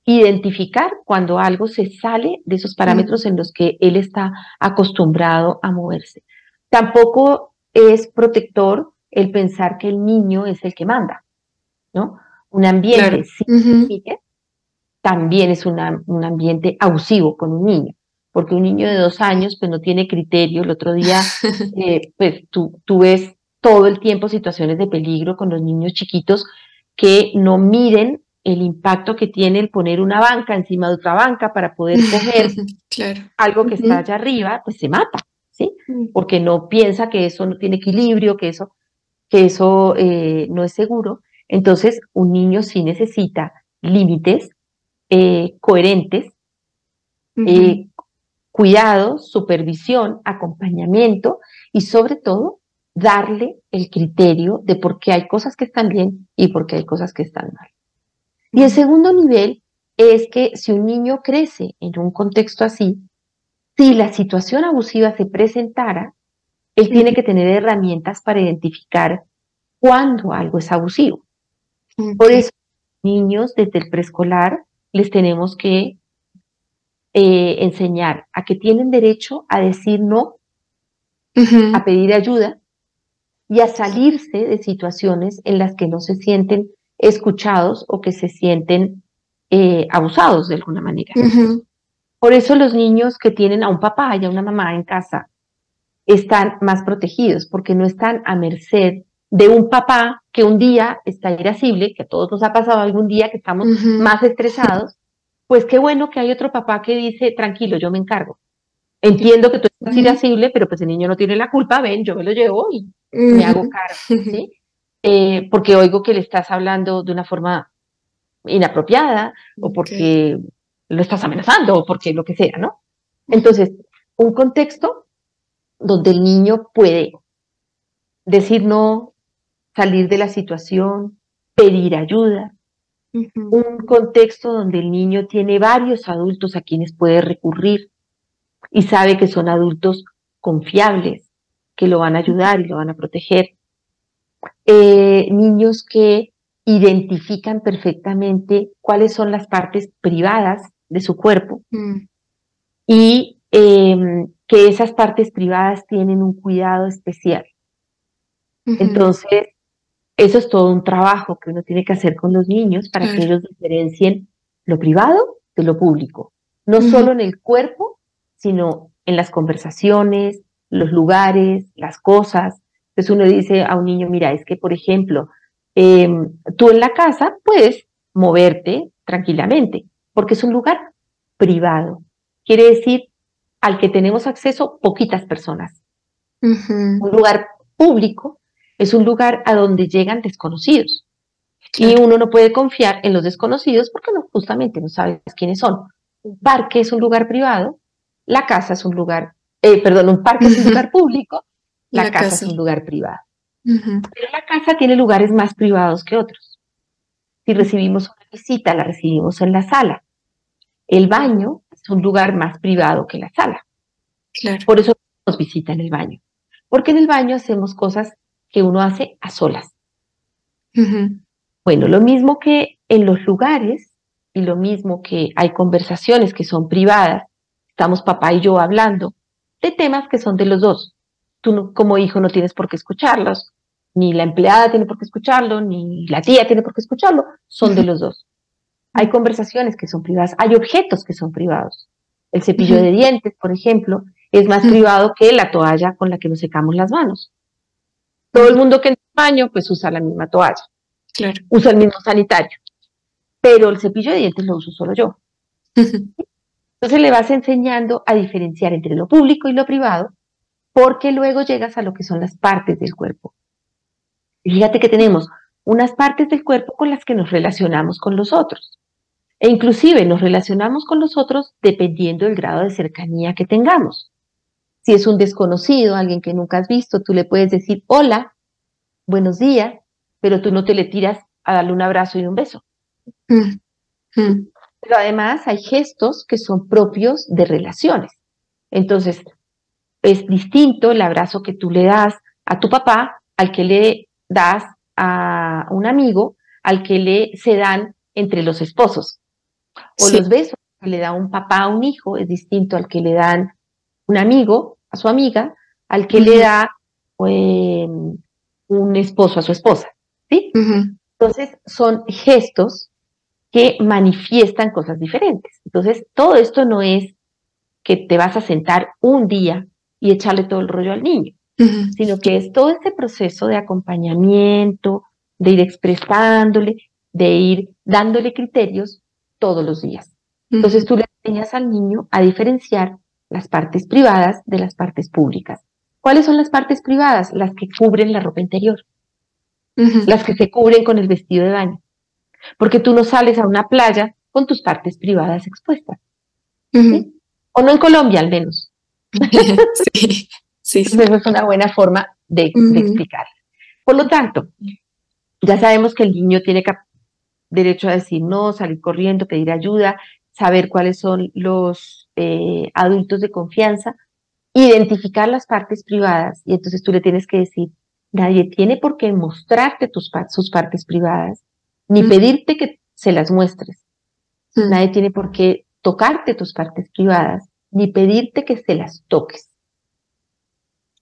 [SPEAKER 2] identificar cuando algo se sale de esos parámetros en los que él está acostumbrado a moverse. Tampoco es protector el pensar que el niño es el que manda, ¿no? Un ambiente también es un ambiente abusivo con un niño, porque un niño de dos años pues no tiene criterio. El otro día, eh, pues tú, tú ves todo el tiempo situaciones de peligro con los niños chiquitos que no miden el impacto que tiene el poner una banca encima de otra banca para poder coger algo que está allá arriba, pues se mata, ¿sí? Mm. Porque no piensa que eso no tiene equilibrio, que eso, que eso eh, no es seguro. Entonces, un niño sí necesita límites eh, coherentes, eh, cuidado, supervisión, acompañamiento y sobre todo darle el criterio de por qué hay cosas que están bien y por qué hay cosas que están mal. Y el segundo nivel es que si un niño crece en un contexto así, si la situación abusiva se presentara, él tiene que tener herramientas para identificar cuándo algo es abusivo. Por eso, niños desde el preescolar les tenemos que eh, enseñar a que tienen derecho a decir no, a pedir ayuda y a salirse de situaciones en las que no se sienten escuchados o que se sienten eh, abusados de alguna manera. Por eso los niños que tienen a un papá y a una mamá en casa están más protegidos porque no están a merced de un papá que un día está irascible, que a todos nos ha pasado algún día que estamos más estresados, pues qué bueno que hay otro papá que dice, tranquilo, yo me encargo. Entiendo que tú estás irascible, pero pues el niño no tiene la culpa, ven, yo me lo llevo y me hago cargo, ¿sí? Eh, porque oigo que le estás hablando de una forma inapropiada o porque lo estás amenazando o porque lo que sea, ¿no? Entonces, un contexto donde el niño puede decir no, salir de la situación, pedir ayuda, un contexto donde el niño tiene varios adultos a quienes puede recurrir y sabe que son adultos confiables, que lo van a ayudar y lo van a proteger. Eh, niños que identifican perfectamente cuáles son las partes privadas de su cuerpo mm. y em, que esas partes privadas tienen un cuidado especial. Entonces, eso es todo un trabajo que uno tiene que hacer con los niños para que ellos diferencien lo privado de lo público, no solo en el cuerpo, sino en las conversaciones, los lugares, las cosas. Entonces uno dice a un niño, mira, es que, por ejemplo, em, tú en la casa puedes moverte tranquilamente, porque es un lugar privado. Quiere decir al que tenemos acceso poquitas personas. Un lugar público es un lugar a donde llegan desconocidos. Y uno no puede confiar en los desconocidos porque no, justamente no sabes quiénes son. Un parque es un lugar privado, la casa es un lugar, eh, perdón, un parque es un lugar público, la, casa, es un lugar privado. Pero la casa tiene lugares más privados que otros. Si recibimos una visita, la recibimos en la sala. El baño es un lugar más privado que la sala. Por eso nos visita en el baño. Porque en el baño hacemos cosas que uno hace a solas. Bueno, lo mismo que en los lugares y lo mismo que hay conversaciones que son privadas, estamos papá y yo hablando de temas que son de los dos. Tú como hijo no tienes por qué escucharlos, ni la empleada tiene por qué escucharlo, ni la tía tiene por qué escucharlo, son de los dos. Hay conversaciones que son privadas, hay objetos que son privados. El cepillo de dientes, por ejemplo, es más privado que la toalla con la que nos secamos las manos. Todo el mundo que entra al baño, pues usa la misma toalla. Claro. Usa el mismo sanitario. Pero el cepillo de dientes lo uso solo yo. Entonces le vas enseñando a diferenciar entre lo público y lo privado, porque luego llegas a lo que son las partes del cuerpo. fíjate que tenemos unas partes del cuerpo con las que nos relacionamos con los otros. E inclusive nos relacionamos con los otros dependiendo del grado de cercanía que tengamos. Si es un desconocido, alguien que nunca has visto, tú le puedes decir hola, buenos días, pero tú no te le tiras a darle un abrazo y un beso. Mm, mm. Pero además hay gestos que son propios de relaciones. Entonces, es distinto el abrazo que tú le das a tu papá al que le das a un amigo, al que le se dan entre los esposos. O los besos que le da un papá a un hijo es distinto al que le dan un amigo a su amiga, al que le da em, un esposo a su esposa. ¿sí? Entonces, son gestos que manifiestan cosas diferentes. Entonces, todo esto no es que te vas a sentar un día y echarle todo el rollo al niño, sino que es todo este proceso de acompañamiento, de ir expresándole, de ir dándole criterios todos los días. Entonces tú le enseñas al niño a diferenciar las partes privadas de las partes públicas. ¿Cuáles son las partes privadas? Las que cubren la ropa interior, las que se cubren con el vestido de baño, porque tú no sales a una playa con tus partes privadas expuestas. O no en Colombia al menos. sí, sí, Eso es una buena forma de, de explicar. Por lo tanto, ya sabemos que el niño tiene derecho a decir no, salir corriendo, pedir ayuda, saber cuáles son los eh, adultos de confianza, identificar las partes privadas y entonces tú le tienes que decir, nadie tiene por qué mostrarte tus, sus partes privadas, ni pedirte que se las muestres. Nadie tiene por qué tocarte tus partes privadas, ni pedirte que se las toques.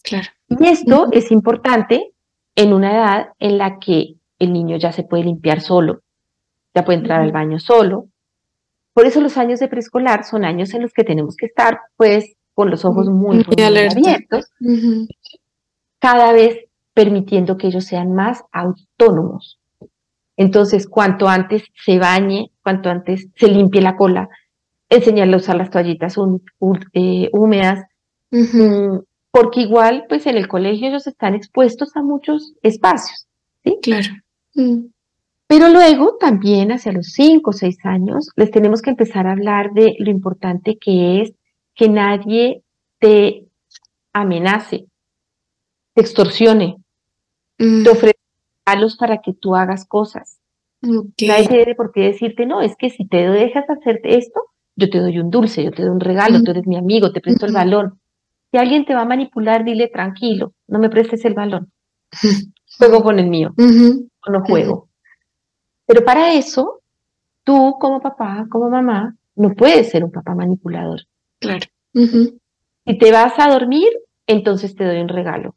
[SPEAKER 2] Claro. Y esto es importante en una edad en la que el niño ya se puede limpiar solo, ya puede entrar al baño solo, por eso los años de preescolar son años en los que tenemos que estar, pues, con los ojos muy, abiertos, cada vez permitiendo que ellos sean más autónomos. Entonces, cuanto antes se bañe, cuanto antes se limpie la cola, enseñarle a usar las toallitas eh, húmedas, mm, porque igual, pues en el colegio ellos están expuestos a muchos espacios, ¿sí?
[SPEAKER 1] Claro. Mm.
[SPEAKER 2] Pero luego también hacia los cinco o seis años les tenemos que empezar a hablar de lo importante que es que nadie te amenace, te extorsione, mm. te ofrece regalos para que tú hagas cosas. Nadie tiene por qué decirte, no, es que si te dejas hacerte esto, yo te doy un dulce, yo te doy un regalo, tú eres mi amigo, te presto el balón. Si alguien te va a manipular, dile tranquilo, no me prestes el balón. Juego con el mío, no juego. Pero para eso, tú como papá, como mamá, no puedes ser un papá manipulador.
[SPEAKER 1] Claro.
[SPEAKER 2] Si te vas a dormir, entonces te doy un regalo.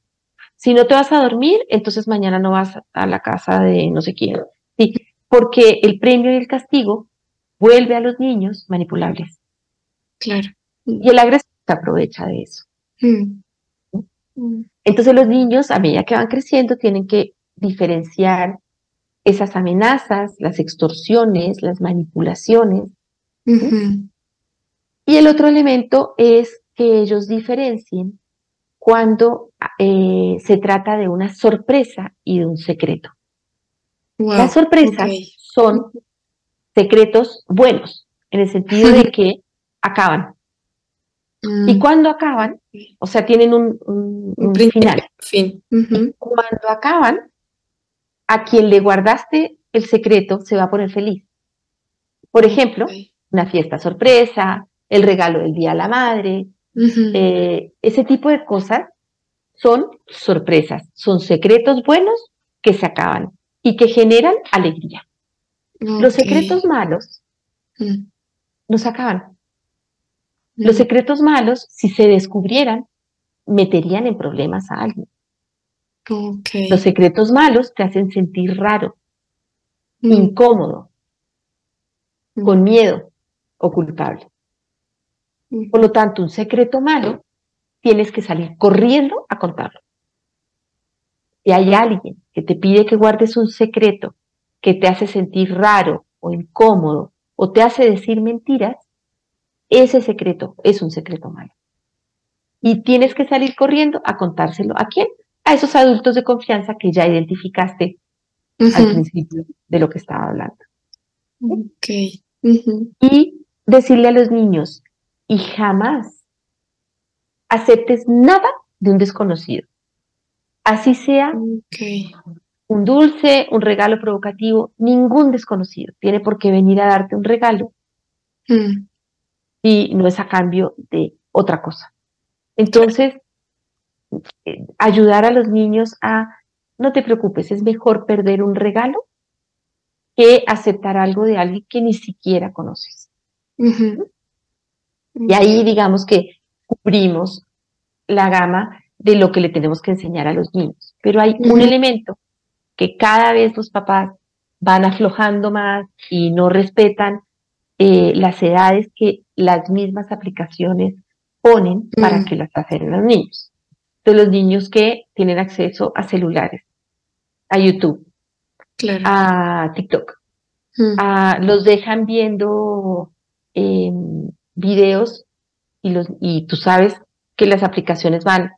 [SPEAKER 2] Si no te vas a dormir, entonces mañana no vas a la casa de no sé quién. Sí, porque el premio y el castigo vuelve a los niños manipulables.
[SPEAKER 1] Claro.
[SPEAKER 2] Y el agresor se aprovecha de eso. Mm. Mm. Entonces los niños, a medida que van creciendo, tienen que diferenciar esas amenazas, las extorsiones, las manipulaciones. Y el otro elemento es que ellos diferencien cuando eh, se trata de una sorpresa y de un secreto. Las sorpresas son secretos buenos, en el sentido de que acaban. Y mm. cuando acaban, o sea, tienen un, final.
[SPEAKER 1] Fin.
[SPEAKER 2] Cuando acaban, a quien le guardaste el secreto se va a poner feliz. Por ejemplo, una fiesta sorpresa, el regalo del Día a la Madre, eh, ese tipo de cosas son sorpresas, son secretos buenos que se acaban y que generan alegría. Los secretos malos mm. no se acaban. Los mm. secretos malos, si se descubrieran, meterían en problemas a alguien. Los secretos malos te hacen sentir raro, mm. incómodo, con miedo o culpable. Por lo tanto, un secreto malo tienes que salir corriendo a contarlo. Si hay alguien que te pide que guardes un secreto que te hace sentir raro o incómodo o te hace decir mentiras, ese secreto es un secreto malo. Y tienes que salir corriendo a contárselo. ¿A quién? A esos adultos de confianza que ya identificaste al principio de lo que estaba hablando. Y decirle a los niños, y jamás aceptes nada de un desconocido. Así sea un dulce, un regalo provocativo, ningún desconocido tiene por qué venir a darte un regalo mm. y no es a cambio de otra cosa. Entonces, ayudar a los niños a, no te preocupes, es mejor perder un regalo que aceptar algo de alguien que ni siquiera conoces. Y ahí digamos que cubrimos la gama de lo que le tenemos que enseñar a los niños. Pero hay un elemento que cada vez los papás van aflojando más y no respetan eh, las edades que las mismas aplicaciones ponen para que las hacen los niños. De los niños que tienen acceso a celulares, a YouTube, a TikTok, los dejan viendo em, videos y, los, y tú sabes que las aplicaciones van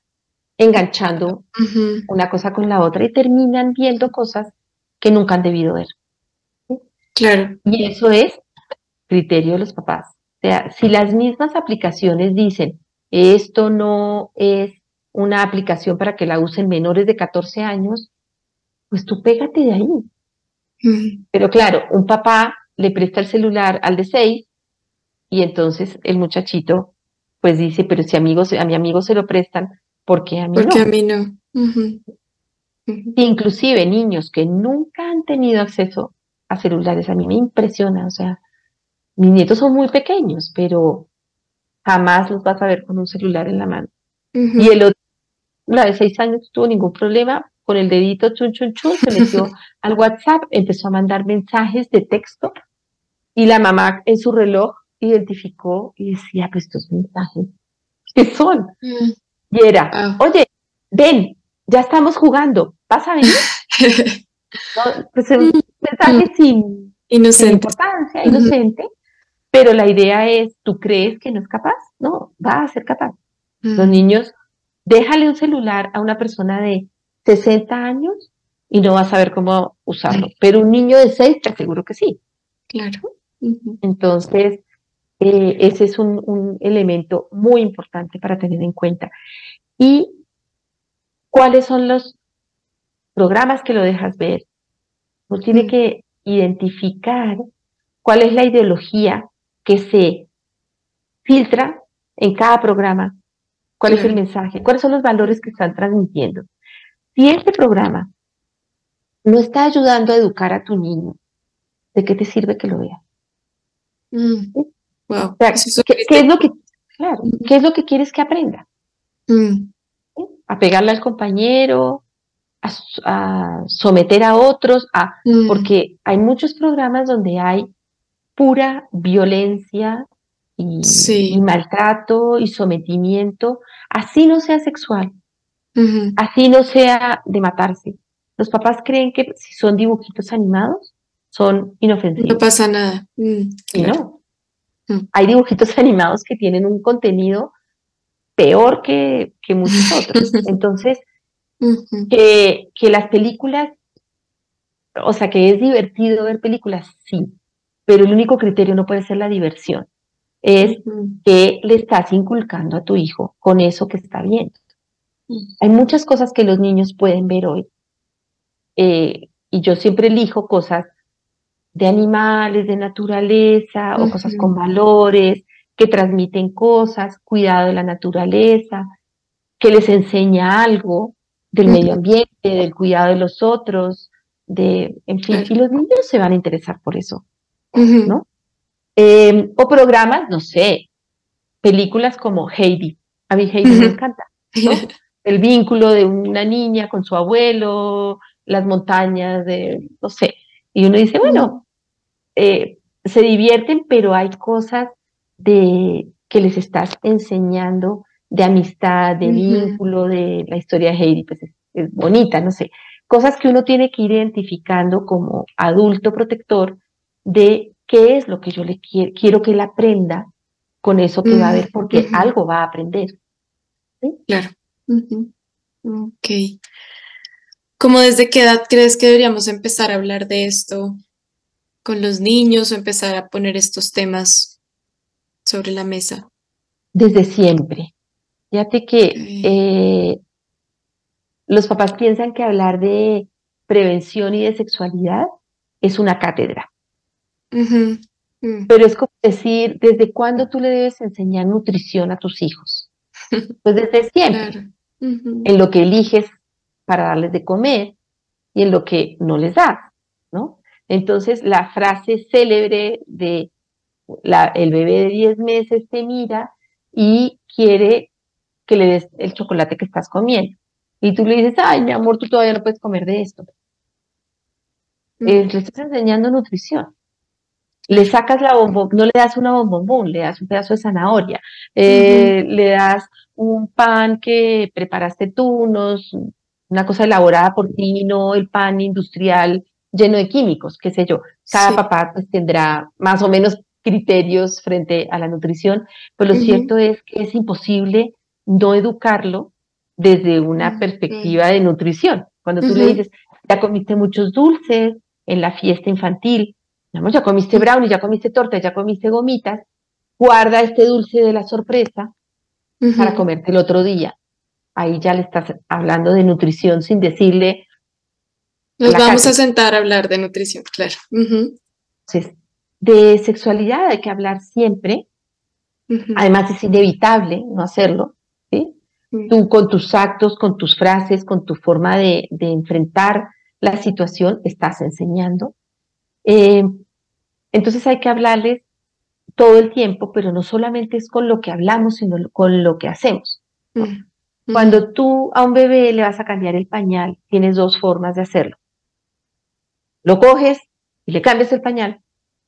[SPEAKER 2] enganchando una cosa con la otra y terminan viendo cosas que nunca han debido ver.
[SPEAKER 1] Claro.
[SPEAKER 2] Y eso es criterio de los papás. O sea, si las mismas aplicaciones dicen, esto no es una aplicación para que la usen menores de 14 años, pues tú pégate de ahí. Pero claro, un papá le presta el celular al de 6 y entonces el muchachito pues dice, pero si amigos, a mi amigo se lo prestan, porque a mí
[SPEAKER 1] Porque a mí no.
[SPEAKER 2] Inclusive niños que nunca han tenido acceso a celulares, a mí me impresiona, o sea, mis nietos son muy pequeños, pero jamás los vas a ver con un celular en la mano. Y el otro, la de seis años, no tuvo ningún problema, con el dedito chun chun chun, se metió al WhatsApp, empezó a mandar mensajes de texto y la mamá en su reloj identificó y decía, pues estos mensajes, ¿qué son? Mm. Y era, ah. oye, ven, ya estamos jugando, ¿vas a venir? pues un mm. mensaje sin,
[SPEAKER 1] inocente.
[SPEAKER 2] importancia, inocente, pero la idea es, ¿tú crees que no es capaz? No, va a ser capaz. Los mm. niños, déjale un celular a una persona de 60 años y no va a saber cómo usarlo. Pero un niño de seis, te aseguro que sí.
[SPEAKER 1] Claro.
[SPEAKER 2] Entonces, eh, ese es un, elemento muy importante para tener en cuenta. ¿Y cuáles son los programas que lo dejas ver? Uno tiene mm. que identificar cuál es la ideología que se filtra en cada programa, cuál es el mensaje, cuáles son los valores que están transmitiendo. Si este programa no está ayudando a educar a tu niño, ¿de qué te sirve que lo vea?
[SPEAKER 1] Mm.
[SPEAKER 2] ¿qué, es lo que, ¿qué es lo que quieres que aprenda?
[SPEAKER 1] Mm.
[SPEAKER 2] A pegarle al compañero, a, someter a otros, a, mm. porque hay muchos programas donde hay pura violencia y, maltrato y sometimiento, así no sea sexual, así no sea de matarse. Los papás creen que si son dibujitos animados, son inofensivos.
[SPEAKER 1] No pasa nada.
[SPEAKER 2] y no, Mm. Hay dibujitos animados que tienen un contenido peor que, muchos otros. Entonces, que, que las películas, o sea, que es divertido ver películas, sí, pero el único criterio no puede ser la diversión, es que le estás inculcando a tu hijo con eso que está viendo. Hay muchas cosas que los niños pueden ver hoy. Eh, y yo siempre elijo cosas de animales, de naturaleza, o cosas con valores, que transmiten cosas, cuidado de la naturaleza, que les enseña algo del medio ambiente, del cuidado de los otros, de, en fin, y los niños se van a interesar por eso, ¿no? Em, o programas, no sé, películas como Heidi. A mí Heidi me encanta, ¿no? El vínculo de una niña con su abuelo, las montañas, de, no sé, y uno dice, bueno, eh, se divierten, pero hay cosas de que les estás enseñando de amistad, de vínculo, de la historia de Heidi, pues es, bonita, no sé. Cosas que uno tiene que ir identificando como adulto protector de qué es lo que yo le quiero, quiero que él aprenda con eso que va a ver, porque algo va a aprender.
[SPEAKER 1] Claro. Ok. ¿Cómo desde qué edad crees que deberíamos empezar a hablar de esto con los niños o empezar a poner estos temas sobre la mesa?
[SPEAKER 2] Desde siempre. Fíjate que eh, los papás piensan que hablar de prevención y de sexualidad es una cátedra. Mm. Pero es como decir, ¿desde cuándo tú le debes enseñar nutrición a tus hijos? Pues desde siempre. En lo que eliges para darles de comer y en lo que no les das, ¿no? Entonces, la frase célebre de el bebé de 10 meses te mira y quiere que le des el chocolate que estás comiendo. Y tú le dices, ay, mi amor, tú todavía no puedes comer de esto. le estás enseñando nutrición. Le sacas la bombón, no le das una bombombón, le das un pedazo de zanahoria, eh, le das un pan que preparaste tú, unos, una cosa elaborada por ti, no el pan industrial lleno de químicos, qué sé yo. Cada papá pues, tendrá más o menos criterios frente a la nutrición, pero lo cierto es que es imposible no educarlo desde una perspectiva de nutrición. Cuando tú le dices, ya comiste muchos dulces en la fiesta infantil, ya comiste brownie, ya comiste torta, ya comiste gomitas, guarda este dulce de la sorpresa para comerte el otro día. Ahí ya le estás hablando de nutrición sin decirle,
[SPEAKER 1] nos vamos a sentar a hablar de nutrición, claro.
[SPEAKER 2] Entonces, de sexualidad hay que hablar siempre. Además, es inevitable no hacerlo. ¿sí? Tú con tus actos, con tus frases, con tu forma de, enfrentar la situación, estás enseñando. Eh, entonces hay que hablarles todo el tiempo, pero no solamente es con lo que hablamos, sino con lo que hacemos. Cuando tú a un bebé le vas a cambiar el pañal, tienes dos formas de hacerlo lo coges y le cambias el pañal,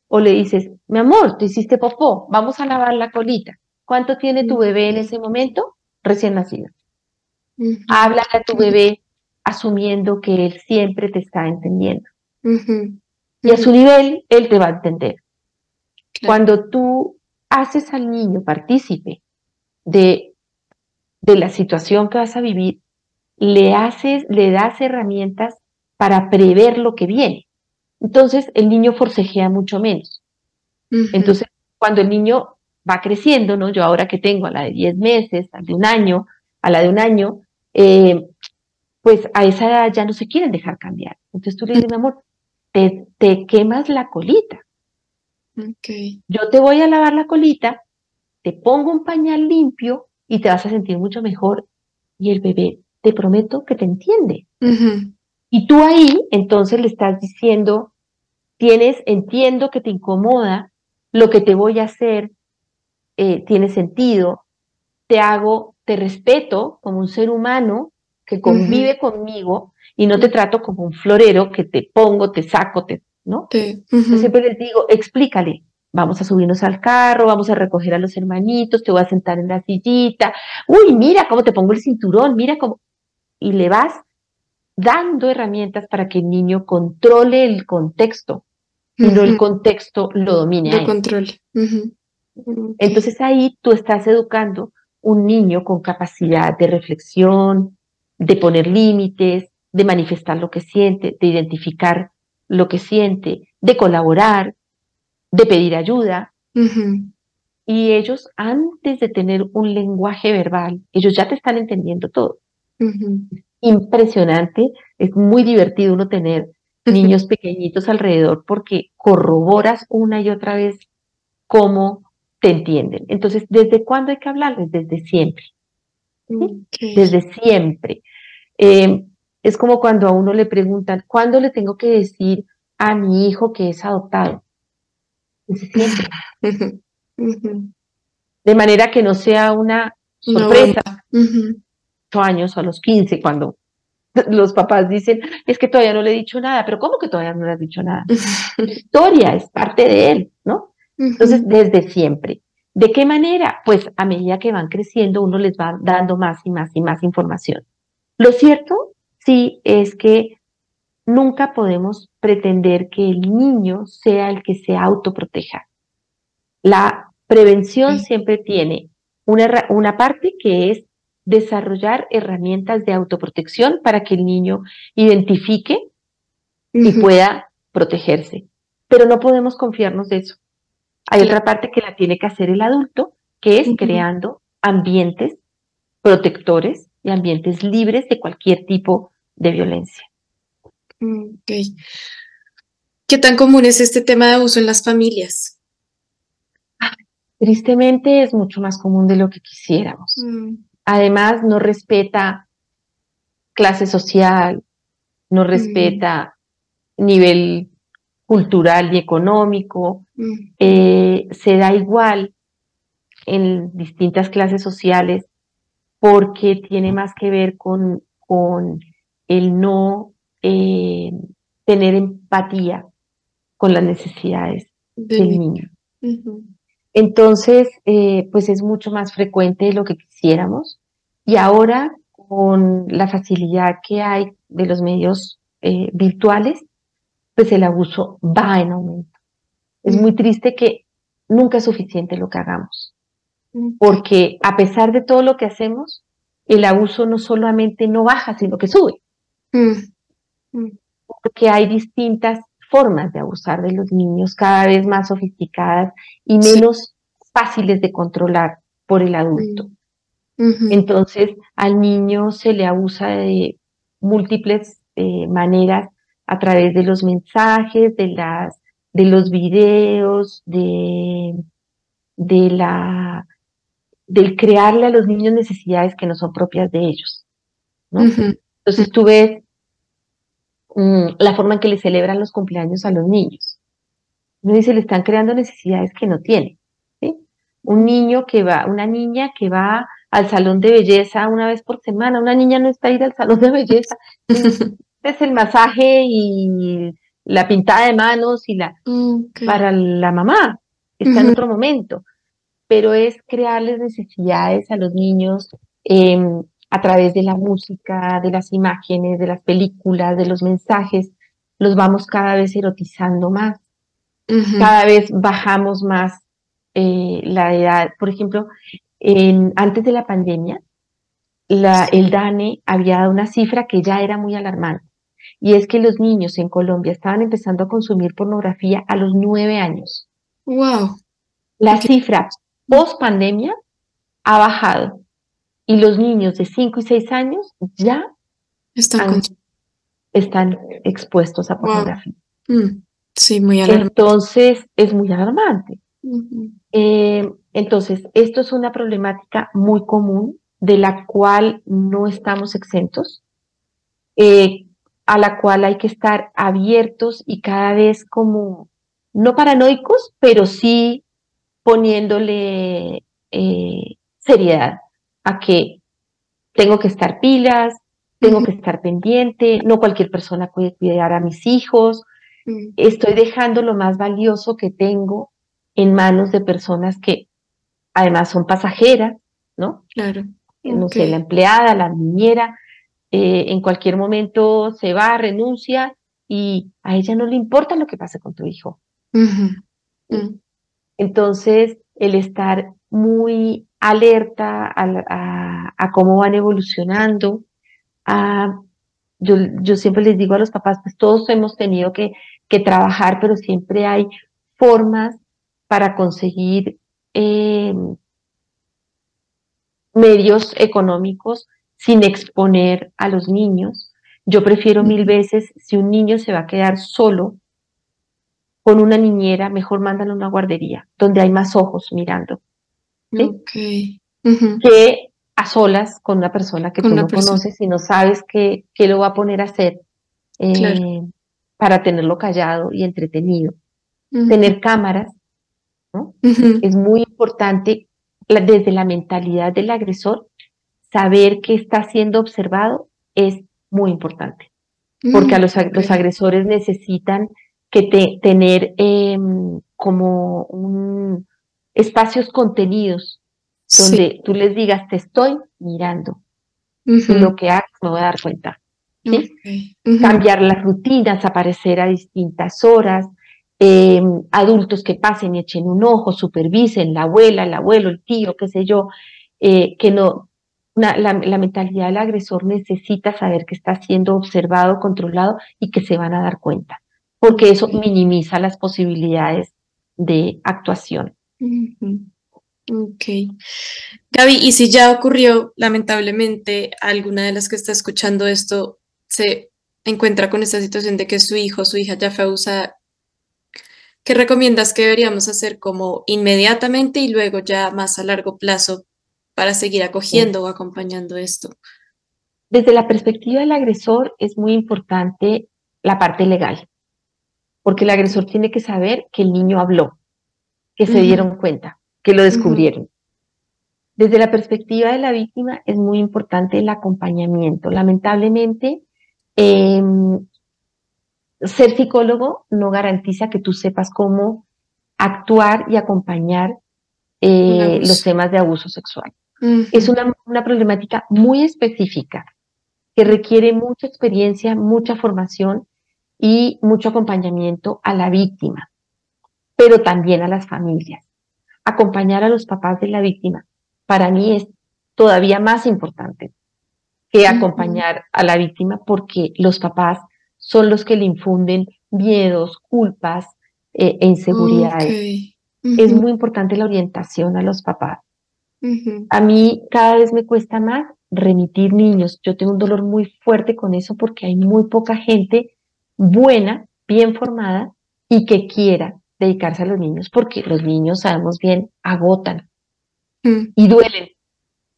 [SPEAKER 2] o le dices, mi amor, te hiciste popó, vamos a lavar la colita. ¿Cuánto tiene tu bebé en ese momento? Recién nacido. Habla a tu bebé asumiendo que él siempre te está entendiendo. Y a su nivel, él te va a entender. Cuando tú haces al niño partícipe de, de la situación que vas a vivir, le haces, le das herramientas para prever lo que viene. Entonces el niño forcejea mucho menos. Entonces, cuando el niño va creciendo, ¿no? Yo ahora que tengo a la de 10 meses, a la de un año, a la de un año, eh, pues a esa edad ya no se quieren dejar cambiar. Entonces tú le dices, mi amor, te, te quemas la colita. Yo te voy a lavar la colita, te pongo un pañal limpio y te vas a sentir mucho mejor. Y el bebé, te prometo que te entiende. Y tú ahí, entonces le estás diciendo, tienes, entiendo que te incomoda, lo que te voy a hacer eh, tiene sentido, te hago, te respeto como un ser humano que convive conmigo y no te trato como un florero que te pongo, te saco, te, ¿no? Yo siempre les digo, explícale, vamos a subirnos al carro, vamos a recoger a los hermanitos, te voy a sentar en la sillita, uy, mira cómo te pongo el cinturón, mira cómo, y le vas dando herramientas para que el niño controle el contexto y no el contexto lo domine.
[SPEAKER 1] Lo controle.
[SPEAKER 2] Entonces ahí tú estás educando un niño con capacidad de reflexión, de poner límites, de manifestar lo que siente, de identificar lo que siente, de colaborar, de pedir ayuda. Y ellos, antes de tener un lenguaje verbal, ellos ya te están entendiendo todo. Impresionante, es muy divertido uno tener niños pequeñitos alrededor porque corroboras una y otra vez cómo te entienden. Entonces, ¿desde cuándo hay que hablarles? Desde siempre. Desde siempre. Eh, es como cuando a uno le preguntan, ¿cuándo le tengo que decir a mi hijo que es adoptado? Desde siempre. De manera que no sea una sorpresa. Ocho años o a los 15, cuando los papás dicen, es que todavía no le he dicho nada, pero ¿cómo que todavía no le has dicho nada? historia es parte de él, ¿no? Entonces, desde siempre. ¿De qué manera? Pues a medida que van creciendo, uno les va dando más y más y más información. Lo cierto, sí, es que nunca podemos pretender que el niño sea el que se autoproteja. La prevención siempre tiene una, una parte que es desarrollar herramientas de autoprotección para que el niño identifique y pueda protegerse. Pero no podemos confiarnos de eso. Hay otra parte que la tiene que hacer el adulto, que es creando ambientes protectores y ambientes libres de cualquier tipo de violencia.
[SPEAKER 1] ¿Qué tan común es este tema de abuso en las familias?
[SPEAKER 2] Tristemente es mucho más común de lo que quisiéramos. Mm. Además, no respeta clase social, no respeta nivel cultural y económico, eh, se da igual en distintas clases sociales porque tiene más que ver con, con el no eh, tener empatía con las necesidades del niño. Entonces, eh, pues es mucho más frecuente de lo que quisiéramos. Y ahora, con la facilidad que hay de los medios virtuales, pues el abuso va en aumento. Es muy triste que nunca es suficiente lo que hagamos, porque a pesar de todo lo que hacemos, el abuso no solamente no baja, sino que sube. Porque hay distintas formas de abusar de los niños, cada vez más sofisticadas y menos fáciles de controlar por el adulto. Entonces, al niño se le abusa de múltiples eh, maneras a través de los mensajes, de las de los videos, de, de la del crearle a los niños necesidades que no son propias de ellos. Entonces tú ves mm, la forma en que le celebran los cumpleaños a los niños. Uno dice, le están creando necesidades que no tienen. Un niño que va, una niña que va al salón de belleza una vez por semana, una niña no está ir al salón de belleza, es el masaje y la pintada de manos y la para la mamá, está en otro momento, pero es crearles necesidades a los niños em, a través de la música, de las imágenes, de las películas, de los mensajes, los vamos cada vez erotizando más, cada vez bajamos más eh, la edad. Por ejemplo, en, antes de la pandemia, la, el DANE había dado una cifra que ya era muy alarmante y es que los niños en Colombia estaban empezando a consumir pornografía a los nueve años.
[SPEAKER 1] Wow.
[SPEAKER 2] La cifra post pandemia ha bajado y los niños de cinco y seis años ya
[SPEAKER 1] están,
[SPEAKER 2] están expuestos a pornografía.
[SPEAKER 1] Mm, sí, muy alarmante.
[SPEAKER 2] Entonces, es muy alarmante. Eh, entonces, esto es una problemática muy común de la cual no estamos exentos, eh, a la cual hay que estar abiertos y cada vez como, no paranoicos, pero sí poniéndole eh, seriedad a que tengo que estar pilas, tengo que estar pendiente, no cualquier persona puede cuidar a mis hijos, mm. estoy dejando lo más valioso que tengo en manos de personas que además son pasajeras, ¿no?
[SPEAKER 1] Claro.
[SPEAKER 2] No sé, la empleada, la niñera, eh, en cualquier momento se va, renuncia y a ella no le importa lo que pase con tu hijo. Mm. Entonces, el estar muy alerta a, cómo van evolucionando. yo, yo, siempre les digo a los papás, pues todos hemos tenido que, que trabajar, pero siempre hay formas para conseguir eh, medios económicos sin exponer a los niños. Yo prefiero mil veces, si un niño se va a quedar solo con una niñera, mejor mándalo a una guardería, donde hay más ojos mirando. Que a solas con una persona que tú no conoces y no sabes qué, qué, lo va a poner a hacer eh, para tenerlo callado y entretenido. Tener cámaras, ¿no? Es muy importante desde la mentalidad del agresor, saber que está siendo observado es muy importante, porque a los, los agresores necesitan que tener em, como un, espacios contenidos donde tú les digas, te estoy mirando. lo que hagas me voy a dar cuenta. Cambiar las rutinas, aparecer a distintas horas, em, adultos que pasen y echen un ojo, supervisen, la abuela, el abuelo, el tío, qué sé yo, eh, que no, la, la, mentalidad del agresor necesita saber que está siendo observado, controlado y que se van a dar cuenta porque eso minimiza las posibilidades de actuación.
[SPEAKER 1] Ok. Gaby, y si ya ocurrió, lamentablemente, alguna de las que está escuchando esto se encuentra con esta situación de que su hijo su hija ya fue abusada, ¿qué recomiendas que deberíamos hacer como inmediatamente y luego ya más a largo plazo para seguir acogiendo o acompañando esto?
[SPEAKER 2] Desde la perspectiva del agresor es muy importante la parte legal porque el agresor tiene que saber que el niño habló, que se dieron cuenta, que lo descubrieron. Desde la perspectiva de la víctima es muy importante el acompañamiento. Lamentablemente, em, ser psicólogo no garantiza que tú sepas cómo actuar y acompañar eh, los temas de abuso sexual. Es una, una problemática muy específica que requiere mucha experiencia, mucha formación y mucho acompañamiento a la víctima, pero también a las familias. Acompañar a los papás de la víctima para mí es todavía más importante que acompañar a la víctima porque los papás son los que le infunden miedos, culpas eh, e inseguridades. Es muy importante la orientación a los papás. A mí cada vez me cuesta más remitir niños. Yo tengo un dolor muy fuerte con eso porque hay muy poca gente buena, bien formada y que quiera dedicarse a los niños, porque los niños, sabemos bien, agotan mm. y duelen,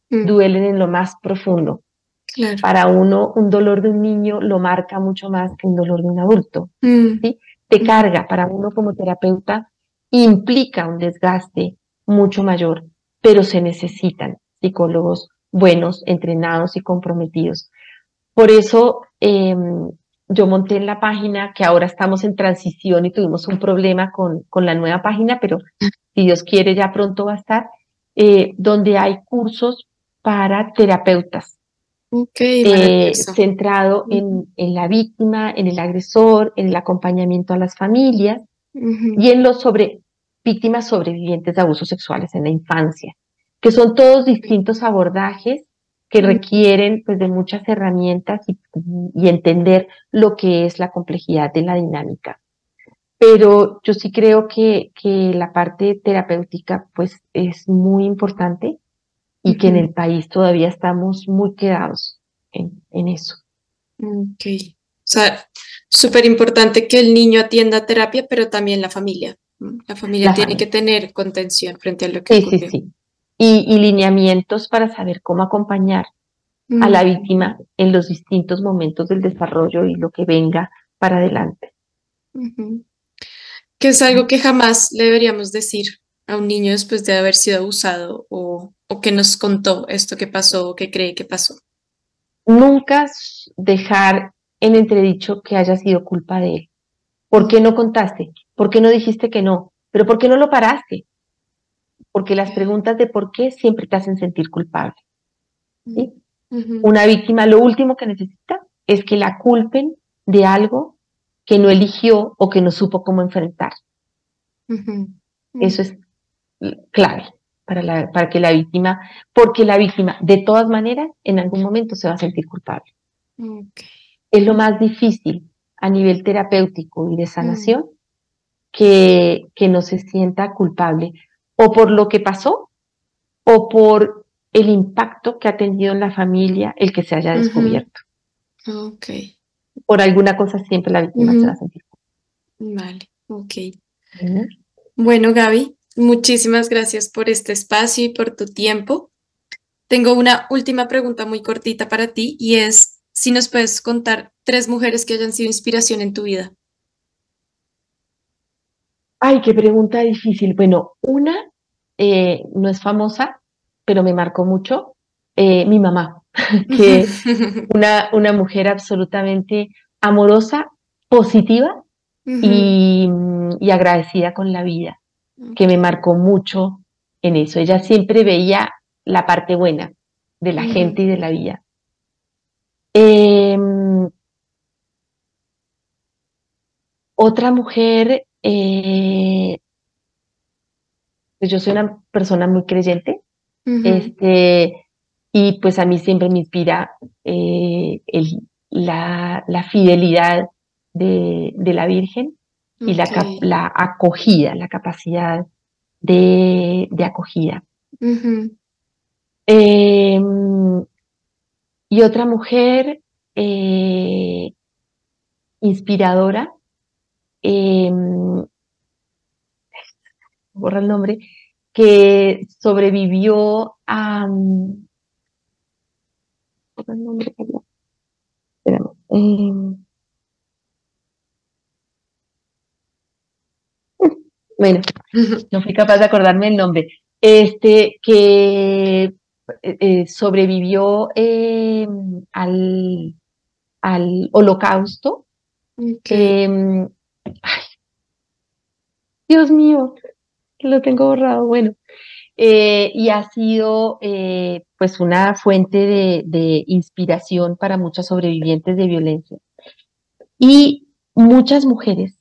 [SPEAKER 2] mm. duelen en lo más profundo. Para uno, un dolor de un niño lo marca mucho más que un dolor de un adulto. Mm. ¿sí? Te carga, para uno como terapeuta, implica un desgaste mucho mayor, pero se necesitan psicólogos buenos, entrenados y comprometidos. Por eso, eh, yo monté en la página, que ahora estamos en transición y tuvimos un problema con, con la nueva página, pero si Dios quiere ya pronto va a estar, eh, donde hay cursos para terapeutas.
[SPEAKER 1] Okay,
[SPEAKER 2] eh, centrado en, en, la víctima, en el agresor, en el acompañamiento a las familias y en los sobre víctimas sobrevivientes de abusos sexuales en la infancia, que son todos distintos abordajes que requieren pues de muchas herramientas y, y, entender lo que es la complejidad de la dinámica. Pero yo sí creo que, que la parte terapéutica pues es muy importante y que en el país todavía estamos muy quedados en, en eso.
[SPEAKER 1] Ok. O sea, súper importante que el niño atienda terapia, pero también la familia. La familia tiene que tener contención frente a lo que
[SPEAKER 2] Sí, sí, sí. Y, y, lineamientos para saber cómo acompañar a la víctima en los distintos momentos del desarrollo y lo que venga para adelante.
[SPEAKER 1] Que es algo que jamás le deberíamos decir a un niño después de haber sido abusado o, o que nos contó esto que pasó o que cree que pasó.
[SPEAKER 2] Nunca dejar en entredicho que haya sido culpa de él. ¿Por qué no contaste? ¿Por qué no dijiste que no? ¿Pero por qué no lo paraste? Porque las preguntas de por qué siempre te hacen sentir culpable. ¿sí? Una víctima lo último que necesita es que la culpen de algo que no eligió o que no supo cómo enfrentar. Eso es clave para, la, para que la víctima, porque la víctima de todas maneras en algún momento se va a sentir culpable. Es lo más difícil a nivel terapéutico y de sanación que, que no se sienta culpable o por lo que pasó o por el impacto que ha tenido en la familia el que se haya descubierto.
[SPEAKER 1] Ok.
[SPEAKER 2] Por alguna cosa siempre la víctima se va a sentir.
[SPEAKER 1] Vale, ok. Bueno, Gaby, muchísimas gracias por este espacio y por tu tiempo. Tengo una última pregunta muy cortita para ti y es si nos puedes contar tres mujeres que hayan sido inspiración en tu vida.
[SPEAKER 2] Ay, qué pregunta difícil. Bueno, una eh, no es famosa, pero me marcó mucho, eh, mi mamá, que una, una mujer absolutamente amorosa, positiva y, y, agradecida con la vida, que me marcó mucho en eso. Ella siempre veía la parte buena de la gente y de la vida. Eh, otra mujer, eh, pues yo soy una persona muy creyente, este, y pues a mí siempre me inspira eh, el, la, la, fidelidad de, de, la Virgen y la, la, acogida, la capacidad de, de acogida. eh, y otra mujer eh, inspiradora, eh, borra el nombre, que sobrevivió a... el nombre, eh, bueno, no fui capaz de acordarme el nombre. Este, que eh, eh, sobrevivió eh, al, al holocausto. Em, ay, Dios mío, lo tengo borrado, bueno. Eh, y ha sido eh, pues una fuente de, de, inspiración para muchas sobrevivientes de violencia. Y muchas mujeres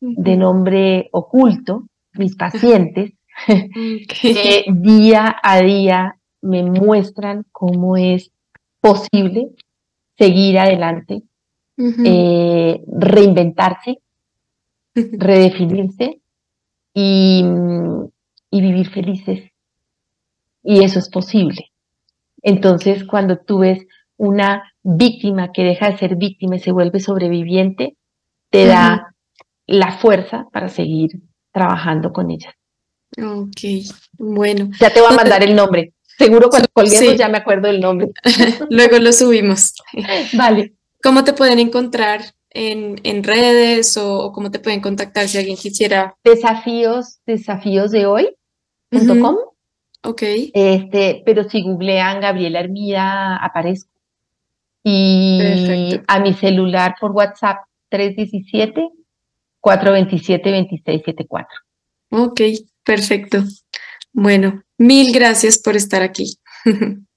[SPEAKER 2] de nombre oculto, mis pacientes, que día a día me muestran cómo es posible seguir adelante, eh, reinventarse, redefinirse y, y vivir felices. Y eso es posible. Entonces, cuando tú ves una víctima que deja de ser víctima y se vuelve sobreviviente, te da la fuerza para seguir trabajando con ella.
[SPEAKER 1] Ok, bueno.
[SPEAKER 2] Ya te voy a mandar el nombre. Seguro cuando colguemos ya me acuerdo del nombre.
[SPEAKER 1] Luego lo subimos.
[SPEAKER 2] Vale.
[SPEAKER 1] ¿Cómo te pueden encontrar en, en redes o, cómo te pueden contactar si alguien quisiera?
[SPEAKER 2] Desafíos, desafíos de hoy.com.
[SPEAKER 1] Ok.
[SPEAKER 2] Este, pero si googlean Gabriela Hermida, aparezco. Y a mi celular por WhatsApp 317 427 2674.
[SPEAKER 1] Ok, perfecto. Bueno, mil gracias por estar aquí.